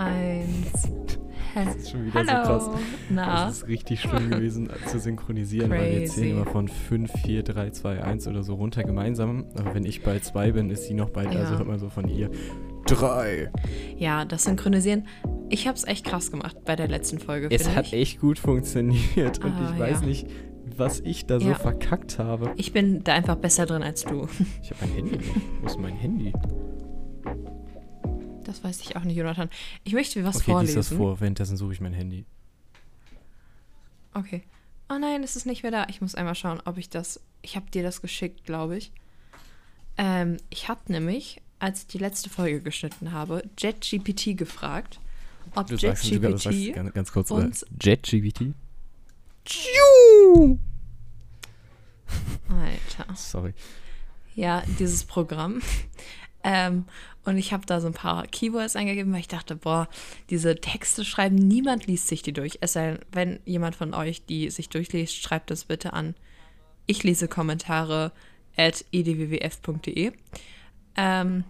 eins. Das ist schon wieder Hallo. so krass. Na, Das ist richtig schlimm gewesen äh, zu synchronisieren, weil wir Crazy. zählen immer von 5, 4, 3, 2, 1 oder so runter gemeinsam. Aber wenn ich bei 2 bin, ist sie noch bei, Ja. also hört man so von ihr 3. ja, das Synchronisieren. Ich hab's echt krass gemacht bei der letzten Folge. Es hat ich. echt gut funktioniert und Ah, ich weiß ja. nicht, was ich da so Ja. verkackt habe. Ich bin da einfach besser drin als du. Ich habe mein Handy. Wo ist mein Handy? Das weiß ich auch nicht, Jonathan. Ich möchte dir was Okay, vorlesen. das vor. Währenddessen suche ich mein Handy. Okay. Oh nein, es ist nicht mehr da. Ich muss einmal schauen, ob ich das. Ich habe dir das geschickt, glaube ich. Ähm, ich habe nämlich, als ich die letzte Folge geschnitten habe, JetGPT gefragt, ob JetGPT. ganz, ganz kurz, uns- JetGPT? Alter. Sorry. Ja, dieses Programm. Ähm, und ich habe da so ein paar Keywords eingegeben, weil ich dachte, boah, diese Texte schreiben, niemand liest sich die durch. Es sei denn, wenn jemand von euch die sich durchliest, schreibt das bitte an. Ich lese Kommentare at edwwf.de. Ähm,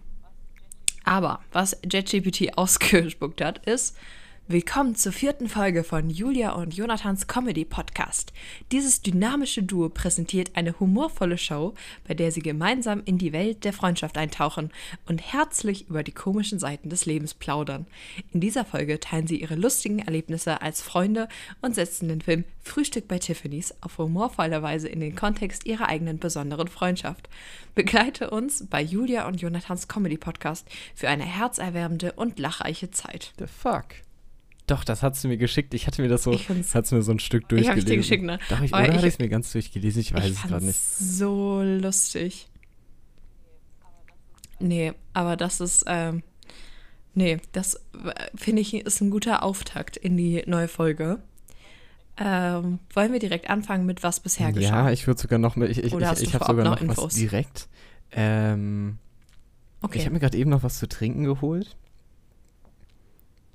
aber was JetGPT ausgespuckt hat, ist, Willkommen zur vierten Folge von Julia und Jonathans Comedy Podcast. Dieses dynamische Duo präsentiert eine humorvolle Show, bei der sie gemeinsam in die Welt der Freundschaft eintauchen und herzlich über die komischen Seiten des Lebens plaudern. In dieser Folge teilen sie ihre lustigen Erlebnisse als Freunde und setzen den Film Frühstück bei Tiffany's auf humorvolle Weise in den Kontext ihrer eigenen besonderen Freundschaft. Begleite uns bei Julia und Jonathans Comedy Podcast für eine herzerwärmende und lachreiche Zeit. The fuck? Doch, das hast du mir geschickt. Ich hatte mir das so, hat's mir so ein Stück durchgelesen. ich dir geschickt, ne? Doch, ich, Aber oder ich- hatte ich es mir ganz durchgelesen? Ich weiß ich es gerade nicht. so lustig. Nee, aber das ist, ähm, nee, das äh, finde ich ist ein guter Auftakt in die neue Folge. Ähm, wollen wir direkt anfangen mit was bisher geschah? Ja, ich würde sogar noch mit. Ich, ich, Oder ich, ich habe sogar noch noch was Infos? direkt. Ähm, okay. Ich habe mir gerade eben noch was zu trinken geholt.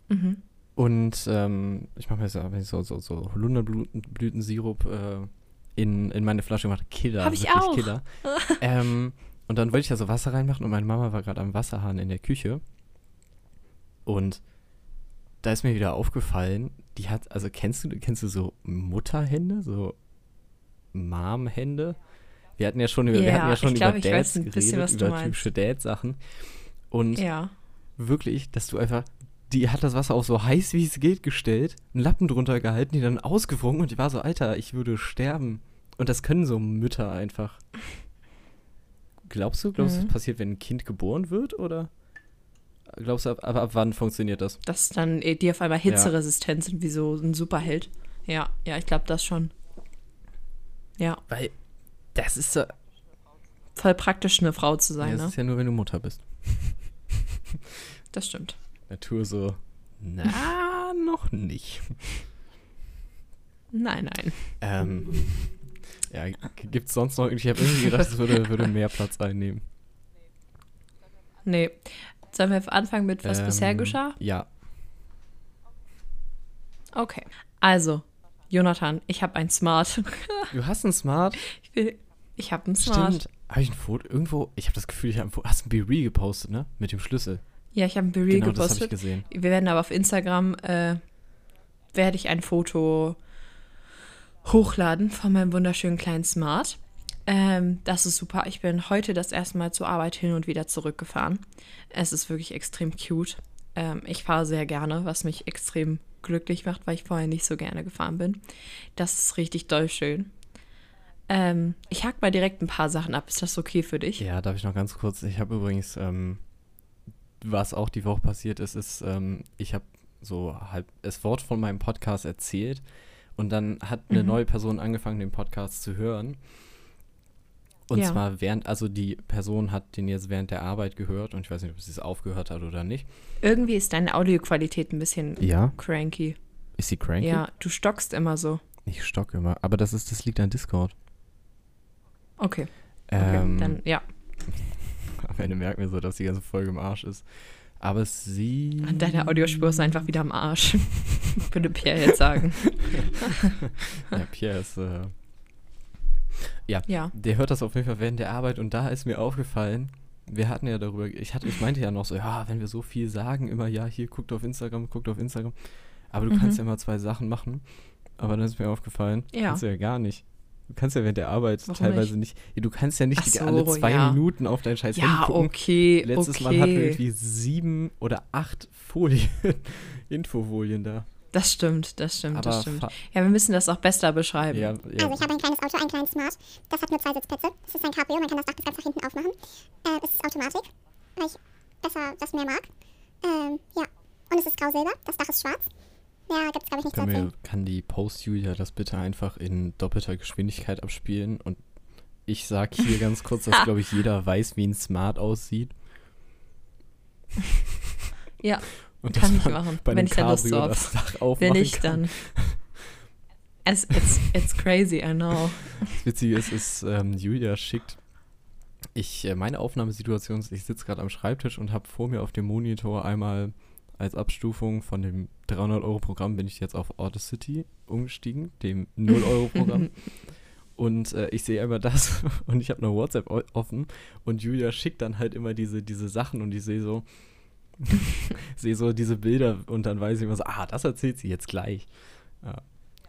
mhm. Und ähm, ich mache mir so, so, so, so Holunderblütensirup äh, in, in meine Flasche gemacht. Killer. Hab ich wirklich auch. Killer. ähm, und dann wollte ich da so Wasser reinmachen und meine Mama war gerade am Wasserhahn in der Küche. Und da ist mir wieder aufgefallen, die hat, also kennst du, kennst du so Mutterhände, so Mom-Hände? Wir hatten ja schon über, wir Ja, hatten ja schon ich glaub, über ich weiß Dads geredet, über typische Dad-Sachen. Und Ja. wirklich, dass du einfach, die hat das Wasser auch so heiß wie es geht gestellt, einen Lappen drunter gehalten, die dann ausgewrungen und die war so, Alter, ich würde sterben. Und das können so Mütter einfach. Glaubst du, glaubst du, Mhm. das passiert, wenn ein Kind geboren wird oder? Glaubst du, ab, aber ab wann funktioniert das? Dass dann äh, die auf einmal hitzeresistent sind, wie so ein Superheld. Ja, ja, ich glaube das schon. Ja, Weil das ist so, voll praktisch, eine Frau zu ja, sein, das ne? ist ja nur, wenn du Mutter bist. Das stimmt. Natur so, na, noch nicht. Nein, nein. Ähm, ja, gibt's sonst noch irgendwie, ich habe irgendwie gedacht, es würde, würde mehr Platz einnehmen. Nee. Sollen wir anfangen mit was bisher Ähm, geschah? Ja, Okay. Also, Jonathan, ich habe ein Smart. du hast ein Smart. ich will, ich habe ein Smart. Stimmt. Habe ich ein Foto? Irgendwo, ich habe das Gefühl, ich habe ein Foto. Hast ein Be gepostet, ne? Mit dem Schlüssel. Ja, ich habe ein Berry genau, das habe ich gepostet. gesehen. Wir werden aber auf Instagram, äh, werde ich ein Foto hochladen von meinem wunderschönen kleinen Smart. Ähm, das ist super. Ich bin heute das erste Mal zur Arbeit hin und wieder zurückgefahren. Es ist wirklich extrem cute. Ähm, ich fahre sehr gerne, was mich extrem glücklich macht, weil ich vorher nicht so gerne gefahren bin. Das ist richtig doll schön. Ähm, ich hack mal direkt ein paar Sachen ab. Ist das okay für dich? Ja, darf ich noch ganz kurz. Ich habe übrigens, ähm, was auch die Woche passiert ist, ist, ähm, ich habe so halb das Wort von meinem Podcast erzählt und dann hat eine Mhm. neue Person angefangen, den Podcast zu hören. Und Ja. zwar während, also die Person hat den jetzt während der Arbeit gehört und ich weiß nicht, ob sie es aufgehört hat oder nicht. Irgendwie ist deine Audioqualität ein bisschen Ja. cranky. Ist sie cranky? Ja, du stockst immer so. Ich stocke immer. Aber das ist, das liegt an Discord. Okay, okay Ähm, dann ja. Am Ende merken wir so, dass die ganze Folge im Arsch ist. Aber sie. Deine Audiospur ist einfach wieder am Arsch. Würde Pierre jetzt sagen. Ja, Pierre ist. Äh, ja, Ja. der hört das auf jeden Fall während der Arbeit und da ist mir aufgefallen, wir hatten ja darüber, ich, hatte, ich meinte ja noch so, ja, wenn wir so viel sagen, immer, ja, hier, guckt auf Instagram, guckt auf Instagram. Aber du Mhm. kannst ja mal zwei Sachen machen. Aber dann ist mir aufgefallen, Ja. kannst du ja gar nicht. Du kannst ja während der Arbeit Warum teilweise nicht? Ja, du kannst ja nicht so, alle zwei ja. Minuten auf dein scheiß Handy Ja, gucken. okay, Letztes okay. Mal hatten wir irgendwie sieben oder acht Folien, Infofolien da. das stimmt, das stimmt, Aber das stimmt. Ja, wir müssen das auch besser beschreiben. Ja, Also ja. ich habe ein kleines Auto, einen kleinen Smart. Das hat nur zwei Sitzplätze. Das ist ein Cabrio, man kann das Dach bis ganz nach hinten aufmachen. Äh, es ist Automatik, weil ich besser das mehr mag. Ähm, ja. Und es ist grau-silber, das Dach ist schwarz. Ja, gibt's glaube ich Kann, erzählen. mir, kann die Post-Julia das bitte einfach in doppelter Geschwindigkeit abspielen? Und ich sag hier ganz kurz, dass, glaube ich, jeder weiß, wie ein Smart aussieht. Ja, Und Kann ich machen, bei wenn ich da Lust Cabrio drauf das Dach wenn aufmachen nicht, kann. dann. Es, it's, it's crazy, I know. Das Witzige ist, ist ähm, Julia schickt. Ich, äh, meine Aufnahmesituation ist, ich sitze gerade am Schreibtisch und habe vor mir auf dem Monitor einmal als Abstufung von dem 300-Euro-Programm bin ich jetzt auf Audacity umgestiegen, dem 0-Euro-Programm. und äh, ich sehe immer das und ich habe eine WhatsApp offen und Julia schickt dann halt immer diese, diese Sachen und ich sehe so, sehe so diese Bilder und dann weiß ich immer so, ah, das erzählt sie jetzt gleich. Ja,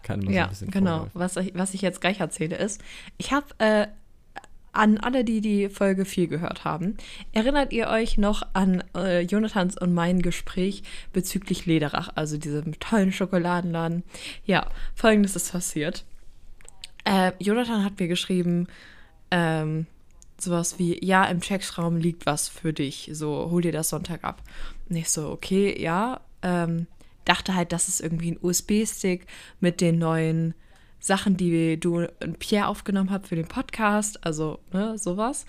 kann so Ja, ein bisschen genau. Was ich, was ich jetzt gleich erzähle ist, ich habe äh, an alle, die die Folge 4 gehört haben, erinnert ihr euch noch an äh, Jonathans und mein Gespräch bezüglich Lederach, also diesem tollen Schokoladenladen? Ja, folgendes ist passiert. Äh, Jonathan hat mir geschrieben, ähm, sowas wie, ja, im Checksraum liegt was für dich, so, hol dir das Sonntag ab. Und ich so, okay, ja, ähm, dachte halt, das ist irgendwie ein USB-Stick mit den neuen Sachen, die du und Pierre aufgenommen habt für den Podcast, also ne, sowas.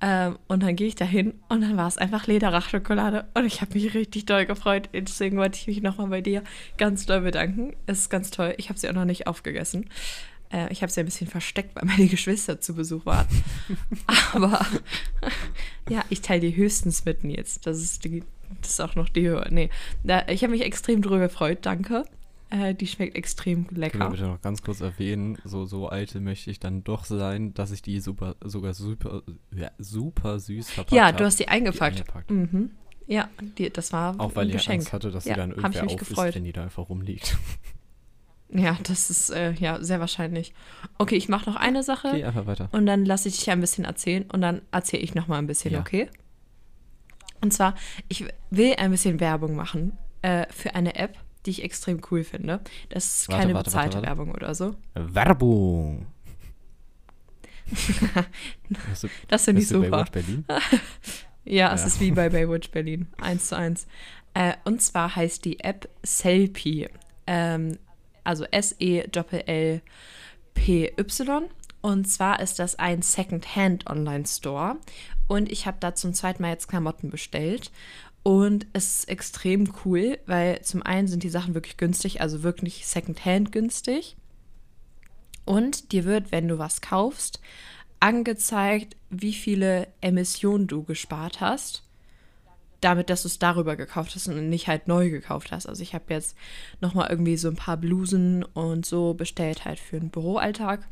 Ähm, und dann gehe ich dahin und dann war es einfach Lederach-Schokolade und ich habe mich richtig doll gefreut. Deswegen wollte ich mich nochmal bei dir ganz doll bedanken. Es ist ganz toll. Ich habe sie auch noch nicht aufgegessen. Äh, ich habe sie ein bisschen versteckt, weil meine Geschwister zu Besuch waren. Aber ja, ich teile die höchstens mit Nils. Das ist, die, das ist auch noch die Höhe. Nee, da, ich habe mich extrem drüber gefreut. Danke. Äh, die schmeckt extrem Können wir lecker. bitte noch ganz kurz erwähnen, so, so alte möchte ich dann doch sein, dass ich die super, sogar super, ja, super süß verpackt Ja, hab. du hast die eingepackt. eingepackt. Mhm. Ja, die, das war Auch weil ein ich Geschenk. Angst hatte, dass Ja, sie dann ich irgendwer mich auf ist, gefreut. wenn die da einfach rumliegt. Ja, das ist äh, ja sehr wahrscheinlich. Okay, ich mache noch eine Sache Geh einfach weiter. und dann lasse ich dich ein bisschen erzählen und dann erzähle ich noch mal ein bisschen, Ja. okay? Und zwar, ich will ein bisschen Werbung machen äh, für eine App, die ich extrem cool finde. Das ist Warte, keine warte, bezahlte warte. Werbung oder so. Werbung! Das finde ich bist du super. Berlin? Ja, es Ja. ist wie bei Baywatch Berlin, eins zu eins. Äh, und zwar heißt die App Selfie. Ähm, also S-E-L-L-P-Y. Und zwar ist das ein Second-Hand-Online-Store. Und ich habe da zum zweiten Mal jetzt Klamotten bestellt. Und es ist extrem cool, weil zum einen sind die Sachen wirklich günstig, also wirklich Second-Hand günstig. Und dir wird, wenn du was kaufst, angezeigt, wie viele Emissionen du gespart hast, damit, dass du es darüber gekauft hast und nicht halt neu gekauft hast. Also ich habe jetzt nochmal irgendwie so ein paar Blusen und so bestellt halt für den Büroalltag.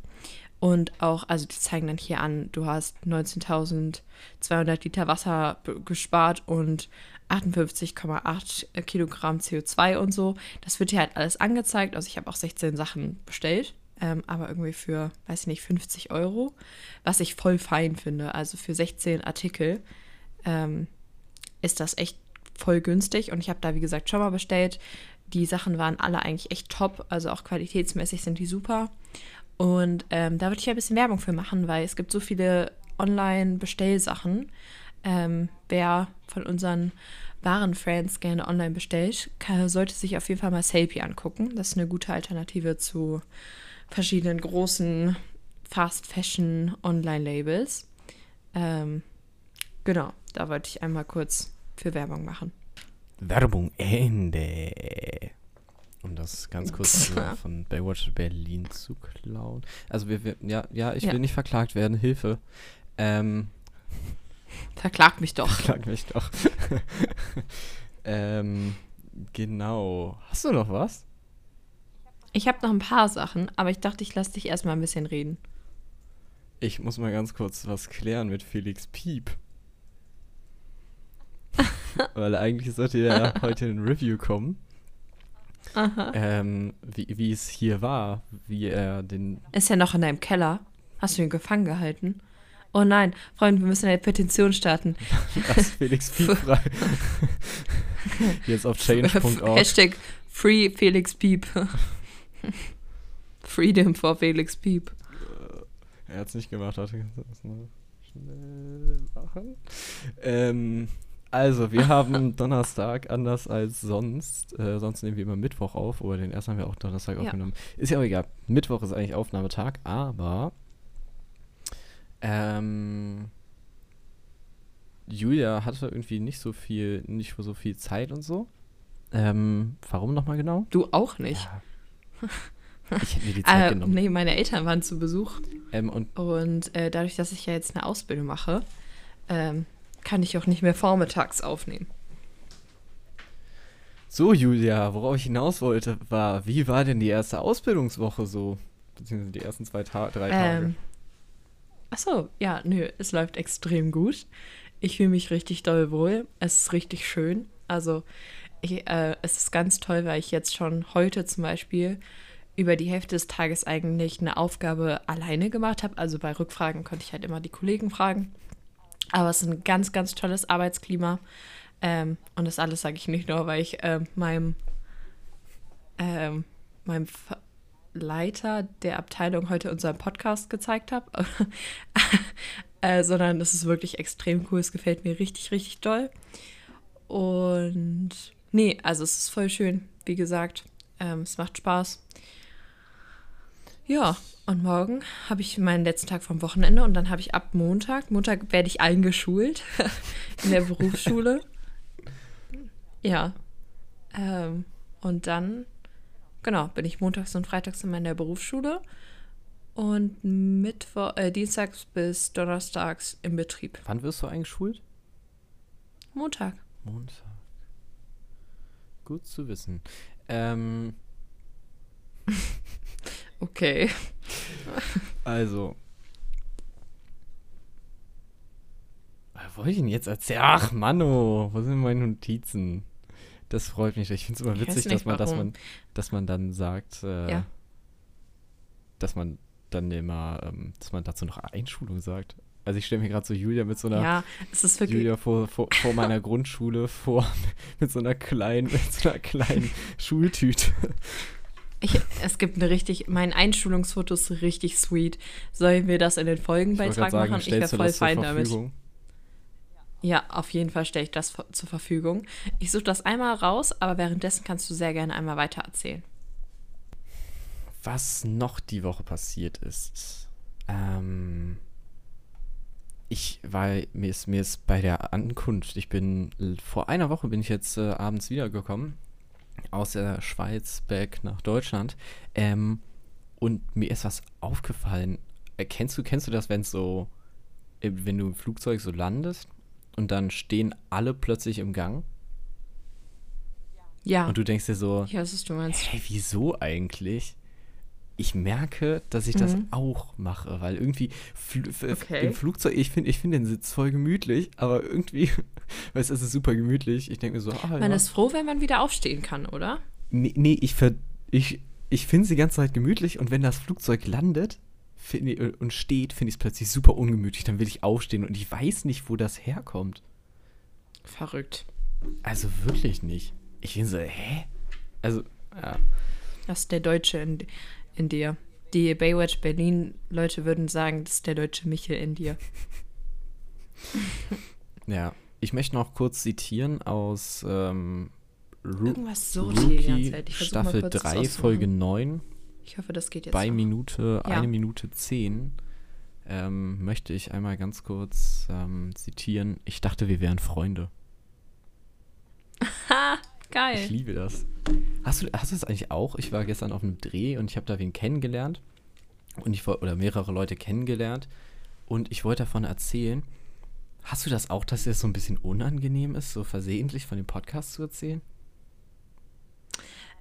Und auch, also die zeigen dann hier an, du hast 19.200 Liter Wasser gespart und 58,8 Kilogramm CO2 und so. Das wird hier halt alles angezeigt. Also ich habe auch 16 Sachen bestellt, ähm, aber irgendwie für, weiß ich nicht, 50 Euro, was ich voll fein finde. Also für 16 Artikel ähm, ist das echt voll günstig und ich habe da, wie gesagt, schon mal bestellt. Die Sachen waren alle eigentlich echt top, also auch qualitätsmäßig sind die super. Und ähm, da würde ich ja ein bisschen Werbung für machen, weil es gibt so viele Online-Bestellsachen. Ähm, wer von unseren wahren Friends gerne online bestellt, kann, sollte sich auf jeden Fall mal Selfie angucken. Das ist eine gute Alternative zu verschiedenen großen Fast Fashion Online-Labels. Ähm, genau, da wollte ich einmal kurz für Werbung machen. Werbung Ende. Um das ganz kurz so von Baywatch Berlin zu klauen. Also wir, wir ja, ja, ich Ja. will nicht verklagt werden, Hilfe. Ähm, Verklagt mich doch. verklag mich doch. ähm, genau. Hast du noch was? Ich habe noch ein paar Sachen, aber ich dachte, ich lasse dich erstmal ein bisschen reden. Ich muss mal ganz kurz was klären mit Felix Piep. weil eigentlich sollte ja heute ein Review kommen. Ähm, wie, wie es hier war, wie er den. Ist ja noch in deinem Keller. Hast du ihn gefangen gehalten? Oh nein, Freunde, wir müssen eine Petition starten. Lass Felix Piep frei. Jetzt auf change.org. Hashtag Free Felix Piep. Freedom for Felix Piep. Er hat es nicht gemacht, das mal schnell machen? Ähm, also, wir haben Donnerstag, anders als sonst. Äh, sonst nehmen wir immer Mittwoch auf, aber den ersten haben wir auch Donnerstag Ja. aufgenommen. Ist ja auch egal. Mittwoch ist eigentlich Aufnahmetag, aber ähm, Julia hatte irgendwie nicht so viel, nicht so viel Zeit und so. Ähm, warum nochmal genau? Du auch nicht. Ich hätte mir die Zeit Äh, genommen. nee, meine Eltern waren zu Besuch. Ähm, und Und äh, dadurch, dass ich ja jetzt eine Ausbildung mache, ähm, kann ich auch nicht mehr vormittags aufnehmen. So, Julia, worauf ich hinaus wollte, war, wie war denn die erste Ausbildungswoche so? Beziehungsweise die ersten zwei Ta drei Tage. Ähm, ach so, ja, nö, es läuft extrem gut. Ich fühle mich richtig doll wohl. Es ist richtig schön. Also, ich, äh, es ist ganz toll, weil ich jetzt schon heute zum Beispiel über die Hälfte des Tages eigentlich eine Aufgabe alleine gemacht habe. Also bei Rückfragen konnte ich halt immer die Kollegen fragen. Aber es ist ein ganz, ganz tolles Arbeitsklima. Ähm, und das alles sage ich nicht nur, weil ich ähm, meinem, ähm, meinem Leiter der Abteilung heute unseren Podcast gezeigt habe, äh, sondern es ist wirklich extrem cool. Es gefällt mir richtig, richtig doll. Und nee, also es ist voll schön, wie gesagt. Ähm, es macht Spaß. Ja, und morgen habe ich meinen letzten Tag vom Wochenende und dann habe ich ab Montag, Montag werde ich eingeschult in der Berufsschule. Ja. Ähm, und dann, genau, bin ich montags und freitags in meiner Berufsschule und Mittwoch, äh, dienstags bis donnerstags im Betrieb. Wann wirst du eingeschult? Montag. Montag. Gut zu wissen. Ähm, Okay. also. Was wollte ich denn jetzt erzählen? Ach, Manno, wo sind meine Notizen? Das freut mich. Ich finde es immer Ich witzig, dass man, dass man, dass man dann sagt, äh, Ja. dass man dann immer, ähm, dass man dazu noch Einschulung sagt. Also ich stelle mir gerade so Julia mit so einer Ja, es ist wirklich. Julia vor, vor, vor meiner Grundschule vor mit so einer kleinen, mit so einer kleinen Schultüte. Ich, es gibt eine richtig, mein Einschulungsfoto ist richtig sweet. Sollen wir das in den Ich Folgenbeitrag sagen, machen? Ich wäre voll fein damit. Ja, auf jeden Fall stelle ich das zur Verfügung. Ich suche das einmal raus, aber währenddessen kannst du sehr gerne einmal weiter erzählen. Was noch die Woche passiert ist. Ähm, ich war, mir ist, mir ist bei der Ankunft, ich bin, vor einer Woche bin ich jetzt äh, abends wiedergekommen, aus der Schweiz back nach Deutschland. Ähm, und mir ist was aufgefallen. Äh, kennst du, kennst du das, wenn so, äh, wenn du im Flugzeug so landest und dann stehen alle plötzlich im Gang Ja, und du denkst dir so, weiß, was du meinst. Hey, wieso eigentlich? Ich merke, dass ich das Mhm. auch mache, weil irgendwie fl Okay. im Flugzeug, ich finde ich find den Sitz voll gemütlich, aber irgendwie, weißt du, es ist super gemütlich. Ich denke mir so, ah, Man ja. ist froh, wenn man wieder aufstehen kann, oder? Nee, nee ich, ver ich, ich finde es die ganze Zeit gemütlich und wenn das Flugzeug landet find und steht, finde ich es plötzlich super ungemütlich. Dann will ich aufstehen und ich weiß nicht, wo das herkommt. Verrückt. Also wirklich nicht. Ich bin so, hä? Also, ja. Das ist der Deutsche in, in dir. Die Baywatch Berlin-Leute würden sagen, das ist der deutsche Michel in dir. Ja, ich möchte noch kurz zitieren aus ähm, Ru Irgendwas ganze Rookie Staffel kurz das 3, auszumachen. Folge 9, Ich hoffe, das geht jetzt. bei auch. Minute, Ja. eine Minute 10, ähm, möchte ich einmal ganz kurz ähm, zitieren. Ich dachte, wir wären Freunde. Ha, Ich geil. liebe das. Hast du, hast du das eigentlich auch? Ich war gestern auf einem Dreh und ich habe da wen kennengelernt. Und ich oder mehrere Leute kennengelernt. Und ich wollte davon erzählen. Hast du das auch, dass dir das so ein bisschen unangenehm ist, so versehentlich von dem Podcast zu erzählen?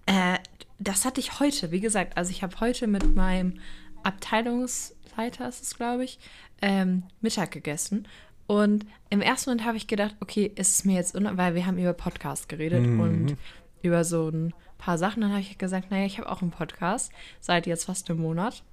Äh, das hatte ich heute, wie gesagt. Also ich habe heute mit meinem Abteilungsleiter, ist es glaube ich, ähm, Mittag gegessen. Und im ersten Moment habe ich gedacht, okay, ist es mir jetzt, un weil wir haben über Podcast geredet und über so ein paar Sachen. Dann habe ich gesagt, naja, ich habe auch einen Podcast seit jetzt fast einem Monat.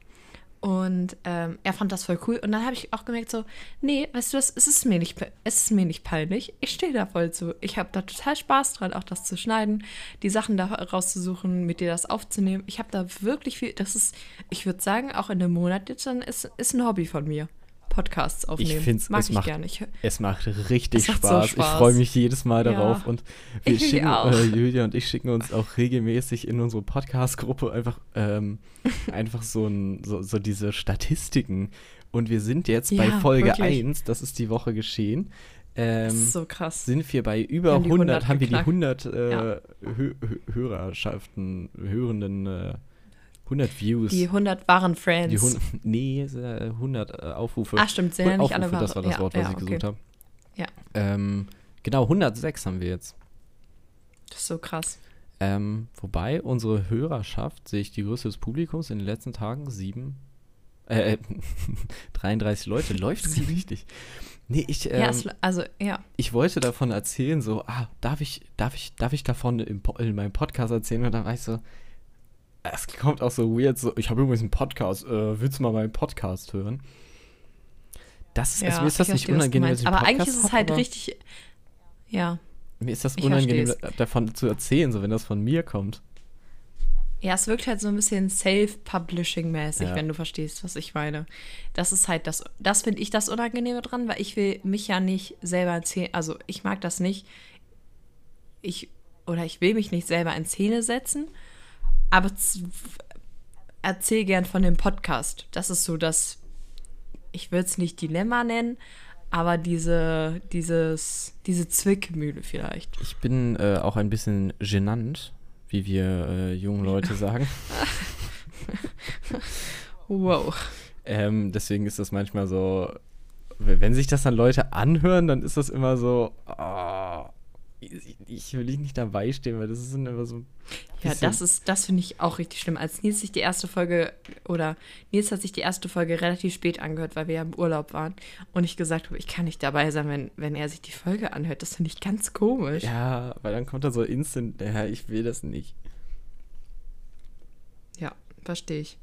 Und ähm, er fand das voll cool. Und dann habe ich auch gemerkt, so, nee, weißt du was, es ist mir nicht, es ist mir nicht peinlich. Ich stehe da voll zu. Ich habe da total Spaß dran, auch das zu schneiden, die Sachen da rauszusuchen, mit dir das aufzunehmen. Ich habe da wirklich viel, das ist, ich würde sagen, auch in einem Monat jetzt dann ist, ist ein Hobby von mir. Podcasts aufnehmen. find's- Mag es ich macht- gerne. Ich, Es macht richtig Es macht so Spaß. Ich Spaß. freue mich jedes Mal Ja. darauf. Und wir Ich schicken, äh, Julia und ich schicken uns auch regelmäßig in unsere Podcast-Gruppe einfach, ähm, einfach so, ein, so, so diese Statistiken. Und wir sind jetzt bei Ja, Folge wirklich. 1, das ist die Woche geschehen. Ähm, das ist so krass. sind wir bei über haben die 100, 100 haben wir die geknackt. 100 äh, Ja. Hö Hö Hörerschaften, hörenden, äh, 100 Views. Die 100 wahren Friends. Die 100, nee, es, äh, 100 äh, Aufrufe. Ach, stimmt, sind ja nicht alle Aufrufe, das war das Ja, Wort, was ja, ich okay. gesucht habe. Ja. Ähm, genau, 106 haben wir jetzt. Das ist so krass. Ähm, wobei unsere Hörerschaft, sehe ich die Größe des Publikums in den letzten Tagen, sieben, äh, 33 Leute, läuft richtig. Nee, ich, ähm, ja, es, also, ja. ich wollte davon erzählen, so, ah, darf ich, darf ich, darf ich davon im, in meinem Podcast erzählen? Und dann war ich so, es kommt auch so weird, so, ich habe übrigens einen Podcast, äh, willst du mal meinen Podcast hören? Das ist, also ja mir ist das ich nicht unangenehm, dass ich Aber eigentlich ist es hab, halt richtig. Ja. Mir ist das unangenehm, da- davon zu erzählen, so wenn das von mir kommt. Ja, es wirkt halt so ein bisschen Self-Publishing-mäßig, Ja. wenn du verstehst, was ich meine. Das ist halt das, das finde ich das Unangenehme dran, weil ich will mich ja nicht selber erzählen, also ich mag das nicht. Ich, oder ich will mich nicht selber in Szene setzen, aber erzähl gern von dem Podcast. Das ist so das, ich würde es nicht Dilemma nennen, aber diese, dieses, diese Zwickmühle vielleicht. Ich bin äh, auch ein bisschen genannt, wie wir äh, jungen Leute sagen. Wow. Ähm, deswegen ist das manchmal so, wenn sich das dann Leute anhören, dann ist das immer so, oh, ich, ich will nicht dabei stehen, weil das ist dann immer so. Ja, das ist, das finde ich auch richtig schlimm. Als Nils sich die erste Folge, oder Nils hat sich die erste Folge relativ spät angehört, weil wir ja im Urlaub waren. Und ich gesagt habe, ich kann nicht dabei sein, wenn, wenn er sich die Folge anhört. Das finde ich ganz komisch. Ja, weil dann kommt da so instant, ja, ich will das nicht. Ja, verstehe ich.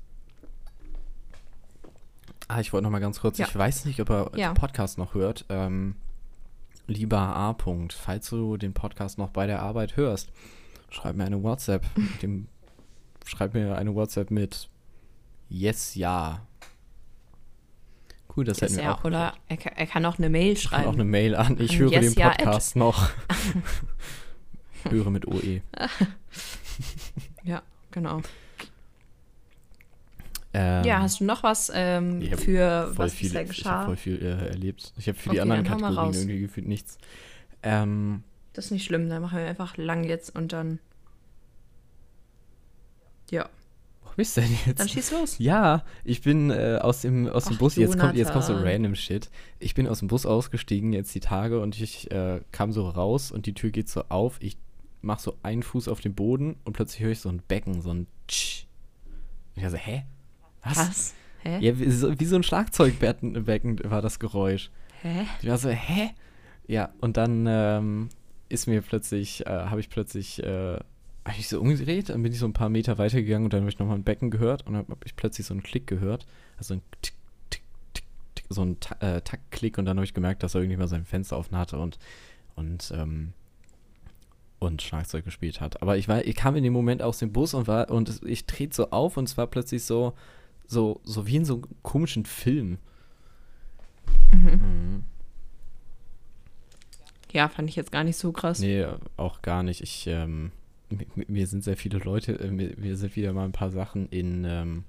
Ah, ich wollte noch mal ganz kurz, Ja. ich weiß nicht, ob er Ja. den Podcast noch hört. Ähm, lieber A. -Punkt, falls du den Podcast noch bei der Arbeit hörst, schreib mir eine WhatsApp. mit dem, schreib mir eine WhatsApp mit Yes, ja. Cool, das hätten Ist wir er, auch. oder er, kann- er kann auch eine Mail Schreib schreiben. auch eine Mail an. Ich höre yes, den ja, Podcast noch. höre mit OE. ja, genau. Ähm, ja, hast du noch was ähm, für was viel, bisher Ich habe geschah? voll viel äh, erlebt. Ich habe für die Okay, anderen hau mal Kategorien irgendwie gefühlt nichts. Ähm, Das ist nicht schlimm, dann machen wir einfach lang jetzt und dann. Ja, wo bist du denn jetzt? dann schieß los. Ja, ich bin äh, aus dem, aus dem Ach, Bus, jetzt kommt, jetzt kommt so random Shit. Ich bin aus dem Bus ausgestiegen jetzt die Tage und ich äh, kam so raus und die Tür geht so auf. Ich mach so einen Fuß auf den Boden und plötzlich höre ich so ein Becken, so ein Tsch. Und ich war so, hä? Was? Was? Hä? Ja, wie so, wie so ein Schlagzeugbecken Becken war das Geräusch. Hä? Ich war so, hä? Ja, und dann ähm, ist mir plötzlich, äh, habe ich plötzlich, äh, hab ich so umgedreht, dann bin ich so ein paar Meter weitergegangen und dann habe ich nochmal ein Becken gehört und dann habe ich plötzlich so einen Klick gehört. Also ein Tick, Tick, Tick, Tick, so ein Ta äh, Taktklick und dann habe ich gemerkt, dass er irgendjemand sein Fenster offen hatte und, und, ähm, und Schlagzeug gespielt hat. Aber ich war, ich kam in dem Moment aus dem Bus und war, und ich trete so auf und es war plötzlich so, so, so wie in so einem komischen Film. Mhm. Ja, fand ich jetzt gar nicht so krass. Nee, auch gar nicht. Ich, ähm, mir sind sehr viele Leute, äh, mir, mir sind wieder mal ein paar Sachen in, ähm,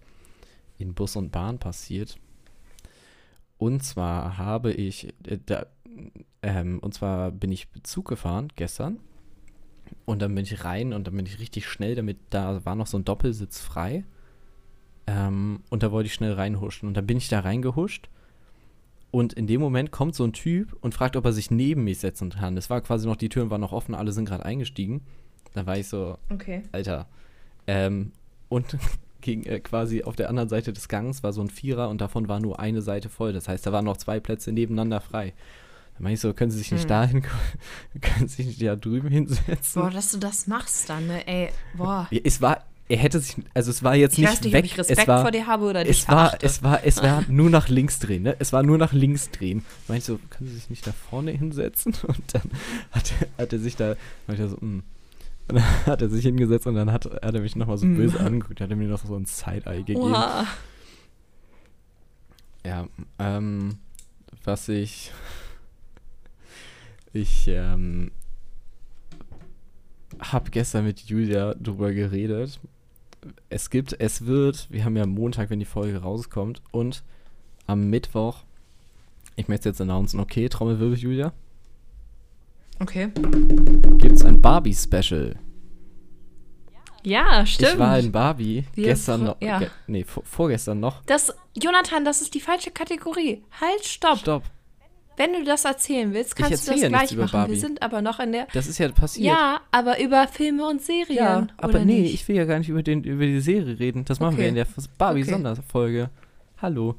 in Bus und Bahn passiert. Und zwar habe ich, äh, da, ähm, und zwar bin ich Zug gefahren gestern. Und dann bin ich rein und dann bin ich richtig schnell, damit da war noch so ein Doppelsitz frei. Ähm, und da wollte ich schnell reinhuschen. Und dann bin ich da reingehuscht. Und in dem Moment kommt so ein Typ und fragt, ob er sich neben mich setzen kann. Es war quasi noch, die Türen waren noch offen, alle sind gerade eingestiegen. Da war ich so, Okay. Alter. Ähm, und gegen, äh, quasi auf der anderen Seite des Gangs war so ein Vierer und davon war nur eine Seite voll. Das heißt, da waren noch zwei Plätze nebeneinander frei. Dann meine ich so, können Sie sich nicht Hm. dahin, können Sie sich nicht da drüben hinsetzen? Boah, dass du das machst dann, ne? Ey, boah. Ja, es war, er hätte sich, also es war jetzt Ich nicht weiß nicht, weg, ob ich Respekt es war, vor dir habe oder es war, verachte. es war, es war nur nach links drehen, ne? Es war nur nach links drehen. Meinte ich so, können Sie sich nicht da vorne hinsetzen? Und dann hat er, hat er sich da, meinte so, mm. Und dann hat er sich hingesetzt und dann hat, hat er mich nochmal so Mm. böse angeguckt, hat er mir noch so ein Side-Eye gegeben. Oha. Ja, ähm, was ich, ich, ähm, habe gestern mit Julia drüber geredet. Es gibt, es wird, wir haben ja Montag, wenn die Folge rauskommt, und am Mittwoch, ich möchte jetzt announcen, okay, Trommelwirbel, Julia, Okay. gibt's ein Barbie-Special. Ja, stimmt. Ich war in Barbie Wir gestern noch, ja. ge nee, vor, vorgestern noch. das, Jonathan, das ist die falsche Kategorie. Halt, stopp. Stopp, Wenn du das erzählen willst, kannst du erzähle das ja nichts gleich machen. Barbie. Wir sind aber noch in der. das ist ja passiert. Ja, aber über Filme und Serien. Ja, aber nee, nicht? ich will ja gar nicht über, den, über die Serie reden. Das machen wir Okay. in der Barbie-Sonderfolge. Hallo.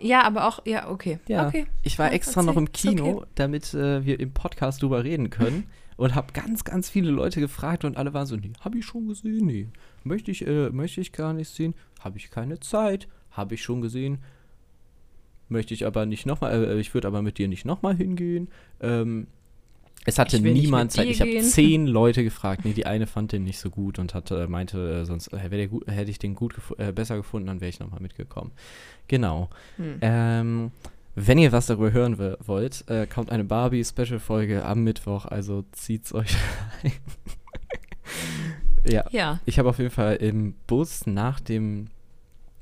Ja, aber auch, ja, okay. Ja, okay. ich war Ja, extra noch erzähl. im Ist Kino, okay. damit äh, wir im Podcast drüber reden können. und habe ganz, ganz viele Leute gefragt und alle waren so, nee, habe ich schon gesehen, nee. Möchte ich, äh, möchte ich gar nicht sehen, habe ich keine Zeit, habe ich schon gesehen. Möchte ich aber nicht nochmal, äh, ich würde aber mit dir nicht nochmal hingehen. Ähm, es hatte niemand Zeit. Ich habe zehn Leute gefragt. Nee, die eine fand den nicht so gut und hatte, äh, meinte, äh, sonst äh, gut, hätte ich den gut gefu- äh, besser gefunden, dann wäre ich nochmal mitgekommen. Genau. Hm. Ähm, wenn ihr was darüber hören wollt, äh, kommt eine Barbie-Special-Folge am Mittwoch, also zieht's euch rein. ja, Ja. ich habe auf jeden Fall im Bus nach dem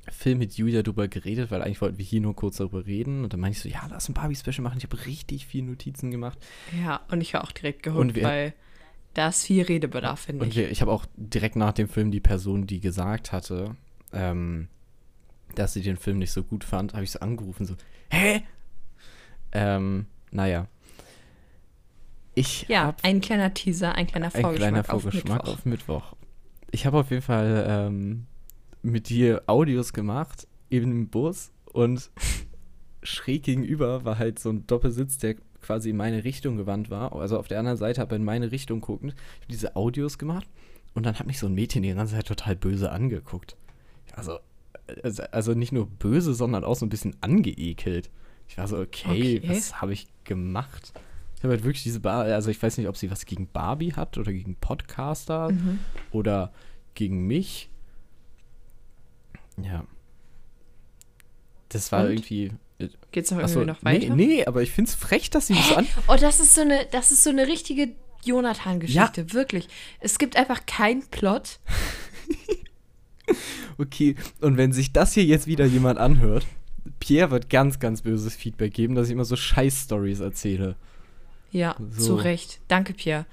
Film mit Julia drüber geredet, weil eigentlich wollten wir hier nur kurz darüber reden. Und dann meinte ich so, ja, lass ein Barbie-Special machen. Ich habe richtig viel Notizen gemacht. Ja, und ich war auch direkt Und wir- weil da ist viel Redebedarf, finde Und ich. wir, ich habe auch direkt nach dem Film die Person, die gesagt hatte, ähm, dass sie den Film nicht so gut fand, habe ich so angerufen, so, hä? Ähm, naja. Ich ja, habe ein kleiner Teaser, ein kleiner ein Vorgeschmack, kleiner auf Vorgeschmack Mittwoch. auf Mittwoch. Ich habe auf jeden Fall ähm, mit dir Audios gemacht, eben im Bus und schräg gegenüber war halt so ein Doppelsitz, der quasi in meine Richtung gewandt war, also auf der anderen Seite, aber in meine Richtung guckend. Ich habe diese Audios gemacht und dann hat mich so ein Mädchen die ganze Zeit total böse angeguckt. Also, also, also nicht nur böse, sondern auch so ein bisschen angeekelt. Ich war so, okay, Okay. was habe ich gemacht? Ich habe halt wirklich diese Bar, also ich weiß nicht, ob sie was gegen Barbie hat oder gegen Podcaster Mhm. oder gegen mich. Ja. Das war Und? irgendwie. äh, Geht's noch Achso, irgendwie noch nee, weiter? nee, aber ich find's frech, dass sie mich so an. Oh, das ist so eine, das ist so eine richtige Jonathan-Geschichte, wirklich. Es gibt einfach keinen Plot. Okay, und wenn sich das hier jetzt wieder jemand anhört, Pierre wird ganz, ganz böses Feedback geben, dass ich immer so Scheiß-Stories erzähle. Ja, So. zu Recht. Danke, Pierre.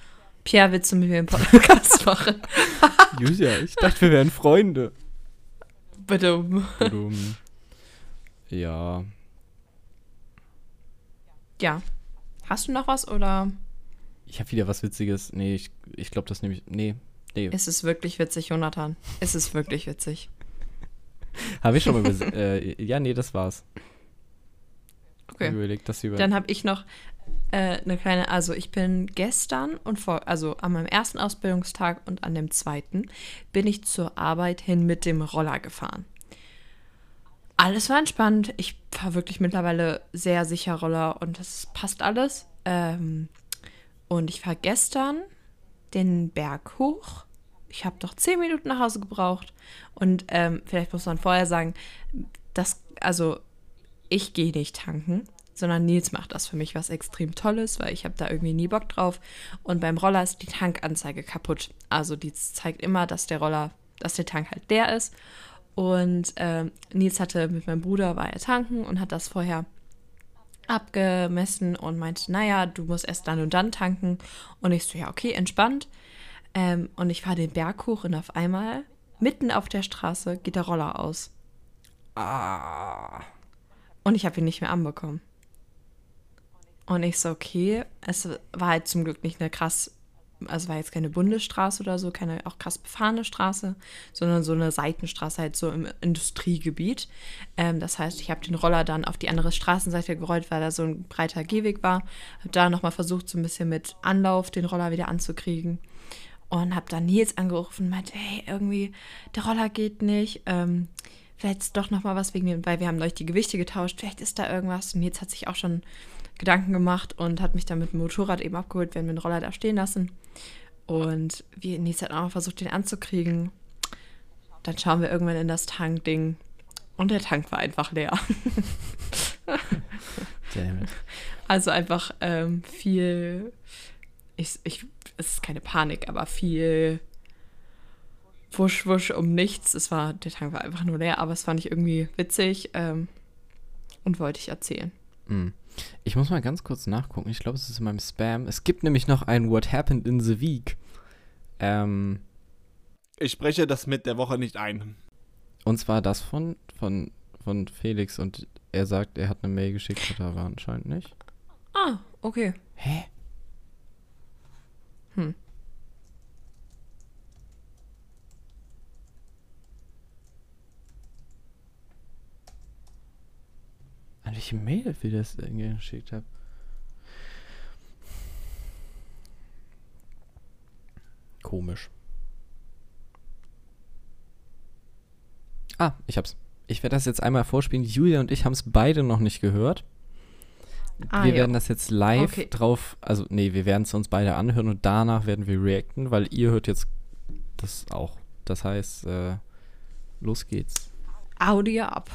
Pierre, willst du mit mir einen Podcast machen? Julia, ich dachte, wir wären Freunde. Bitte. Badum. ja. Ja. Hast du noch was oder Ich habe wieder was Witziges. Nee, ich, ich glaube, das nehme ich. Nee, nee. ist es wirklich witzig, Jonathan? Ist es wirklich witzig? Habe ich schon mal äh, Ja, nee, das war's. Okay. Überlegt, dass über. Dann habe ich noch äh, eine kleine, also ich bin gestern und vor, also an meinem ersten Ausbildungstag und an dem zweiten, bin ich zur Arbeit hin mit dem Roller gefahren. Alles war entspannt. Ich fahre wirklich mittlerweile sehr sicher Roller und das passt alles. Ähm, und ich fahre gestern den Berg hoch. Ich habe doch zehn Minuten nach Hause gebraucht. Und ähm, vielleicht muss man vorher sagen, dass, also ich gehe nicht tanken, sondern Nils macht das für mich, was extrem toll ist, weil ich habe da irgendwie nie Bock drauf. Und beim Roller ist die Tankanzeige kaputt. Also die zeigt immer, dass der Roller, dass der Tank halt leer ist. Und ähm, Nils hatte mit meinem Bruder, war er tanken und hat das vorher abgemessen und meinte, naja, du musst erst dann und dann tanken. Und ich so, ja, okay, entspannt. Ähm, und ich fahre den Berg hoch und auf einmal, mitten auf der Straße, geht der Roller aus. ah. Und ich habe ihn nicht mehr anbekommen. Und ich so, okay, es war halt zum Glück nicht eine krass also war jetzt keine Bundesstraße oder so, keine auch krass befahrene Straße, sondern so eine Seitenstraße halt so im Industriegebiet. Ähm, das heißt, ich habe den Roller dann auf die andere Straßenseite gerollt, weil da so ein breiter Gehweg war. Habe da nochmal versucht, so ein bisschen mit Anlauf den Roller wieder anzukriegen. Und habe dann Nils angerufen und meinte, hey, irgendwie, der Roller geht nicht. Ähm, vielleicht doch nochmal was wegen dem, weil wir haben euch die Gewichte getauscht, vielleicht ist da irgendwas. Und Nils hat sich auch schon Gedanken gemacht und hat mich dann mit dem Motorrad eben abgeholt, wir haben den Roller da stehen lassen. Und wir, Nils hat auch noch versucht, den anzukriegen. Dann schauen wir irgendwann in das Tankding und der Tank war einfach leer. Damn it. Also einfach ähm, viel, ich, ich, es ist keine Panik, aber viel wusch, wusch um nichts. Es war, der Tank war einfach nur leer, aber es fand ich irgendwie witzig ähm, und wollte ich erzählen. Mm. Ich muss mal ganz kurz nachgucken. Ich glaube, es ist in meinem Spam. Es gibt nämlich noch ein What Happened in the Week. Ähm, Ich spreche das mit der Woche nicht ein. und zwar das von, von, von Felix. Und er sagt, er hat eine Mail geschickt, hat er aber anscheinend nicht. Ah, okay. Hä? Hm. An welche Mail wir das denn geschickt habe? Komisch. Ah, ich hab's. Ich werde das jetzt einmal vorspielen. Julia und ich haben es beide noch nicht gehört. Ah, wir ja. werden das jetzt live Okay. drauf, also nee, wir werden es uns beide anhören und danach werden wir reacten, weil ihr hört jetzt das auch. Das heißt, äh, los geht's. Audio ab.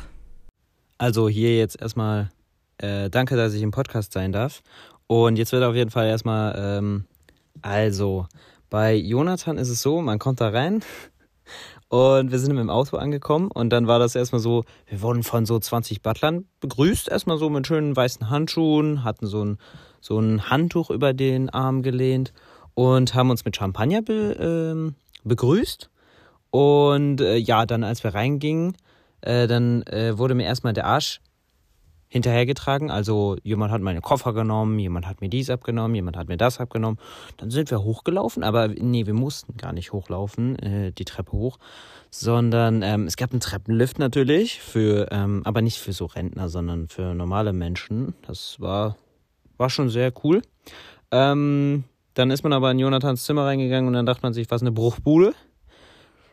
Also hier jetzt erstmal äh, danke, dass ich im Podcast sein darf. Und jetzt wird auf jeden Fall erstmal, ähm, also bei Jonathan ist es so, man kommt da rein und wir sind im Auto angekommen und dann war das erstmal so, wir wurden von so 20 Butlern begrüßt, erstmal so mit schönen weißen Handschuhen, hatten so ein, so ein Handtuch über den Arm gelehnt und haben uns mit Champagner be, ähm, begrüßt. Und äh, ja, dann als wir reingingen, äh, dann äh, wurde mir erstmal der Arsch hinterhergetragen. Also jemand hat meine Koffer genommen, jemand hat mir dies abgenommen, jemand hat mir das abgenommen. Dann sind wir hochgelaufen, aber nee, wir mussten gar nicht hochlaufen, äh, die Treppe hoch, sondern ähm, es gab einen Treppenlift natürlich, für, ähm, aber nicht für so Rentner, sondern für normale Menschen. Das war, war schon sehr cool. Ähm, dann ist man aber in Jonathans Zimmer reingegangen und dann dachte man sich, was eine Bruchbude.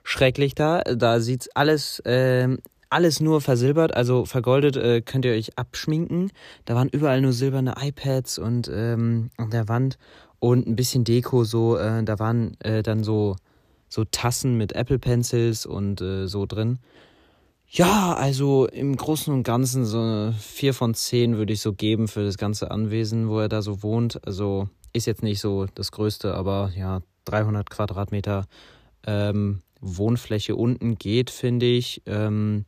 Schrecklich da. Da sieht's alles, ähm, alles nur versilbert, also vergoldet äh, könnt ihr euch abschminken. Da waren überall nur silberne iPads und ähm, an der Wand und ein bisschen Deko so. Äh, da waren äh, dann so so Tassen mit Apple Pencils und äh, so drin. Ja, also im Großen und Ganzen so eine 4 von 10 würde ich so geben für das ganze Anwesen, wo er da so wohnt. Also ist jetzt nicht so das Größte, aber ja, 300 Quadratmeter ähm, Wohnfläche unten geht, finde ich. Ähm,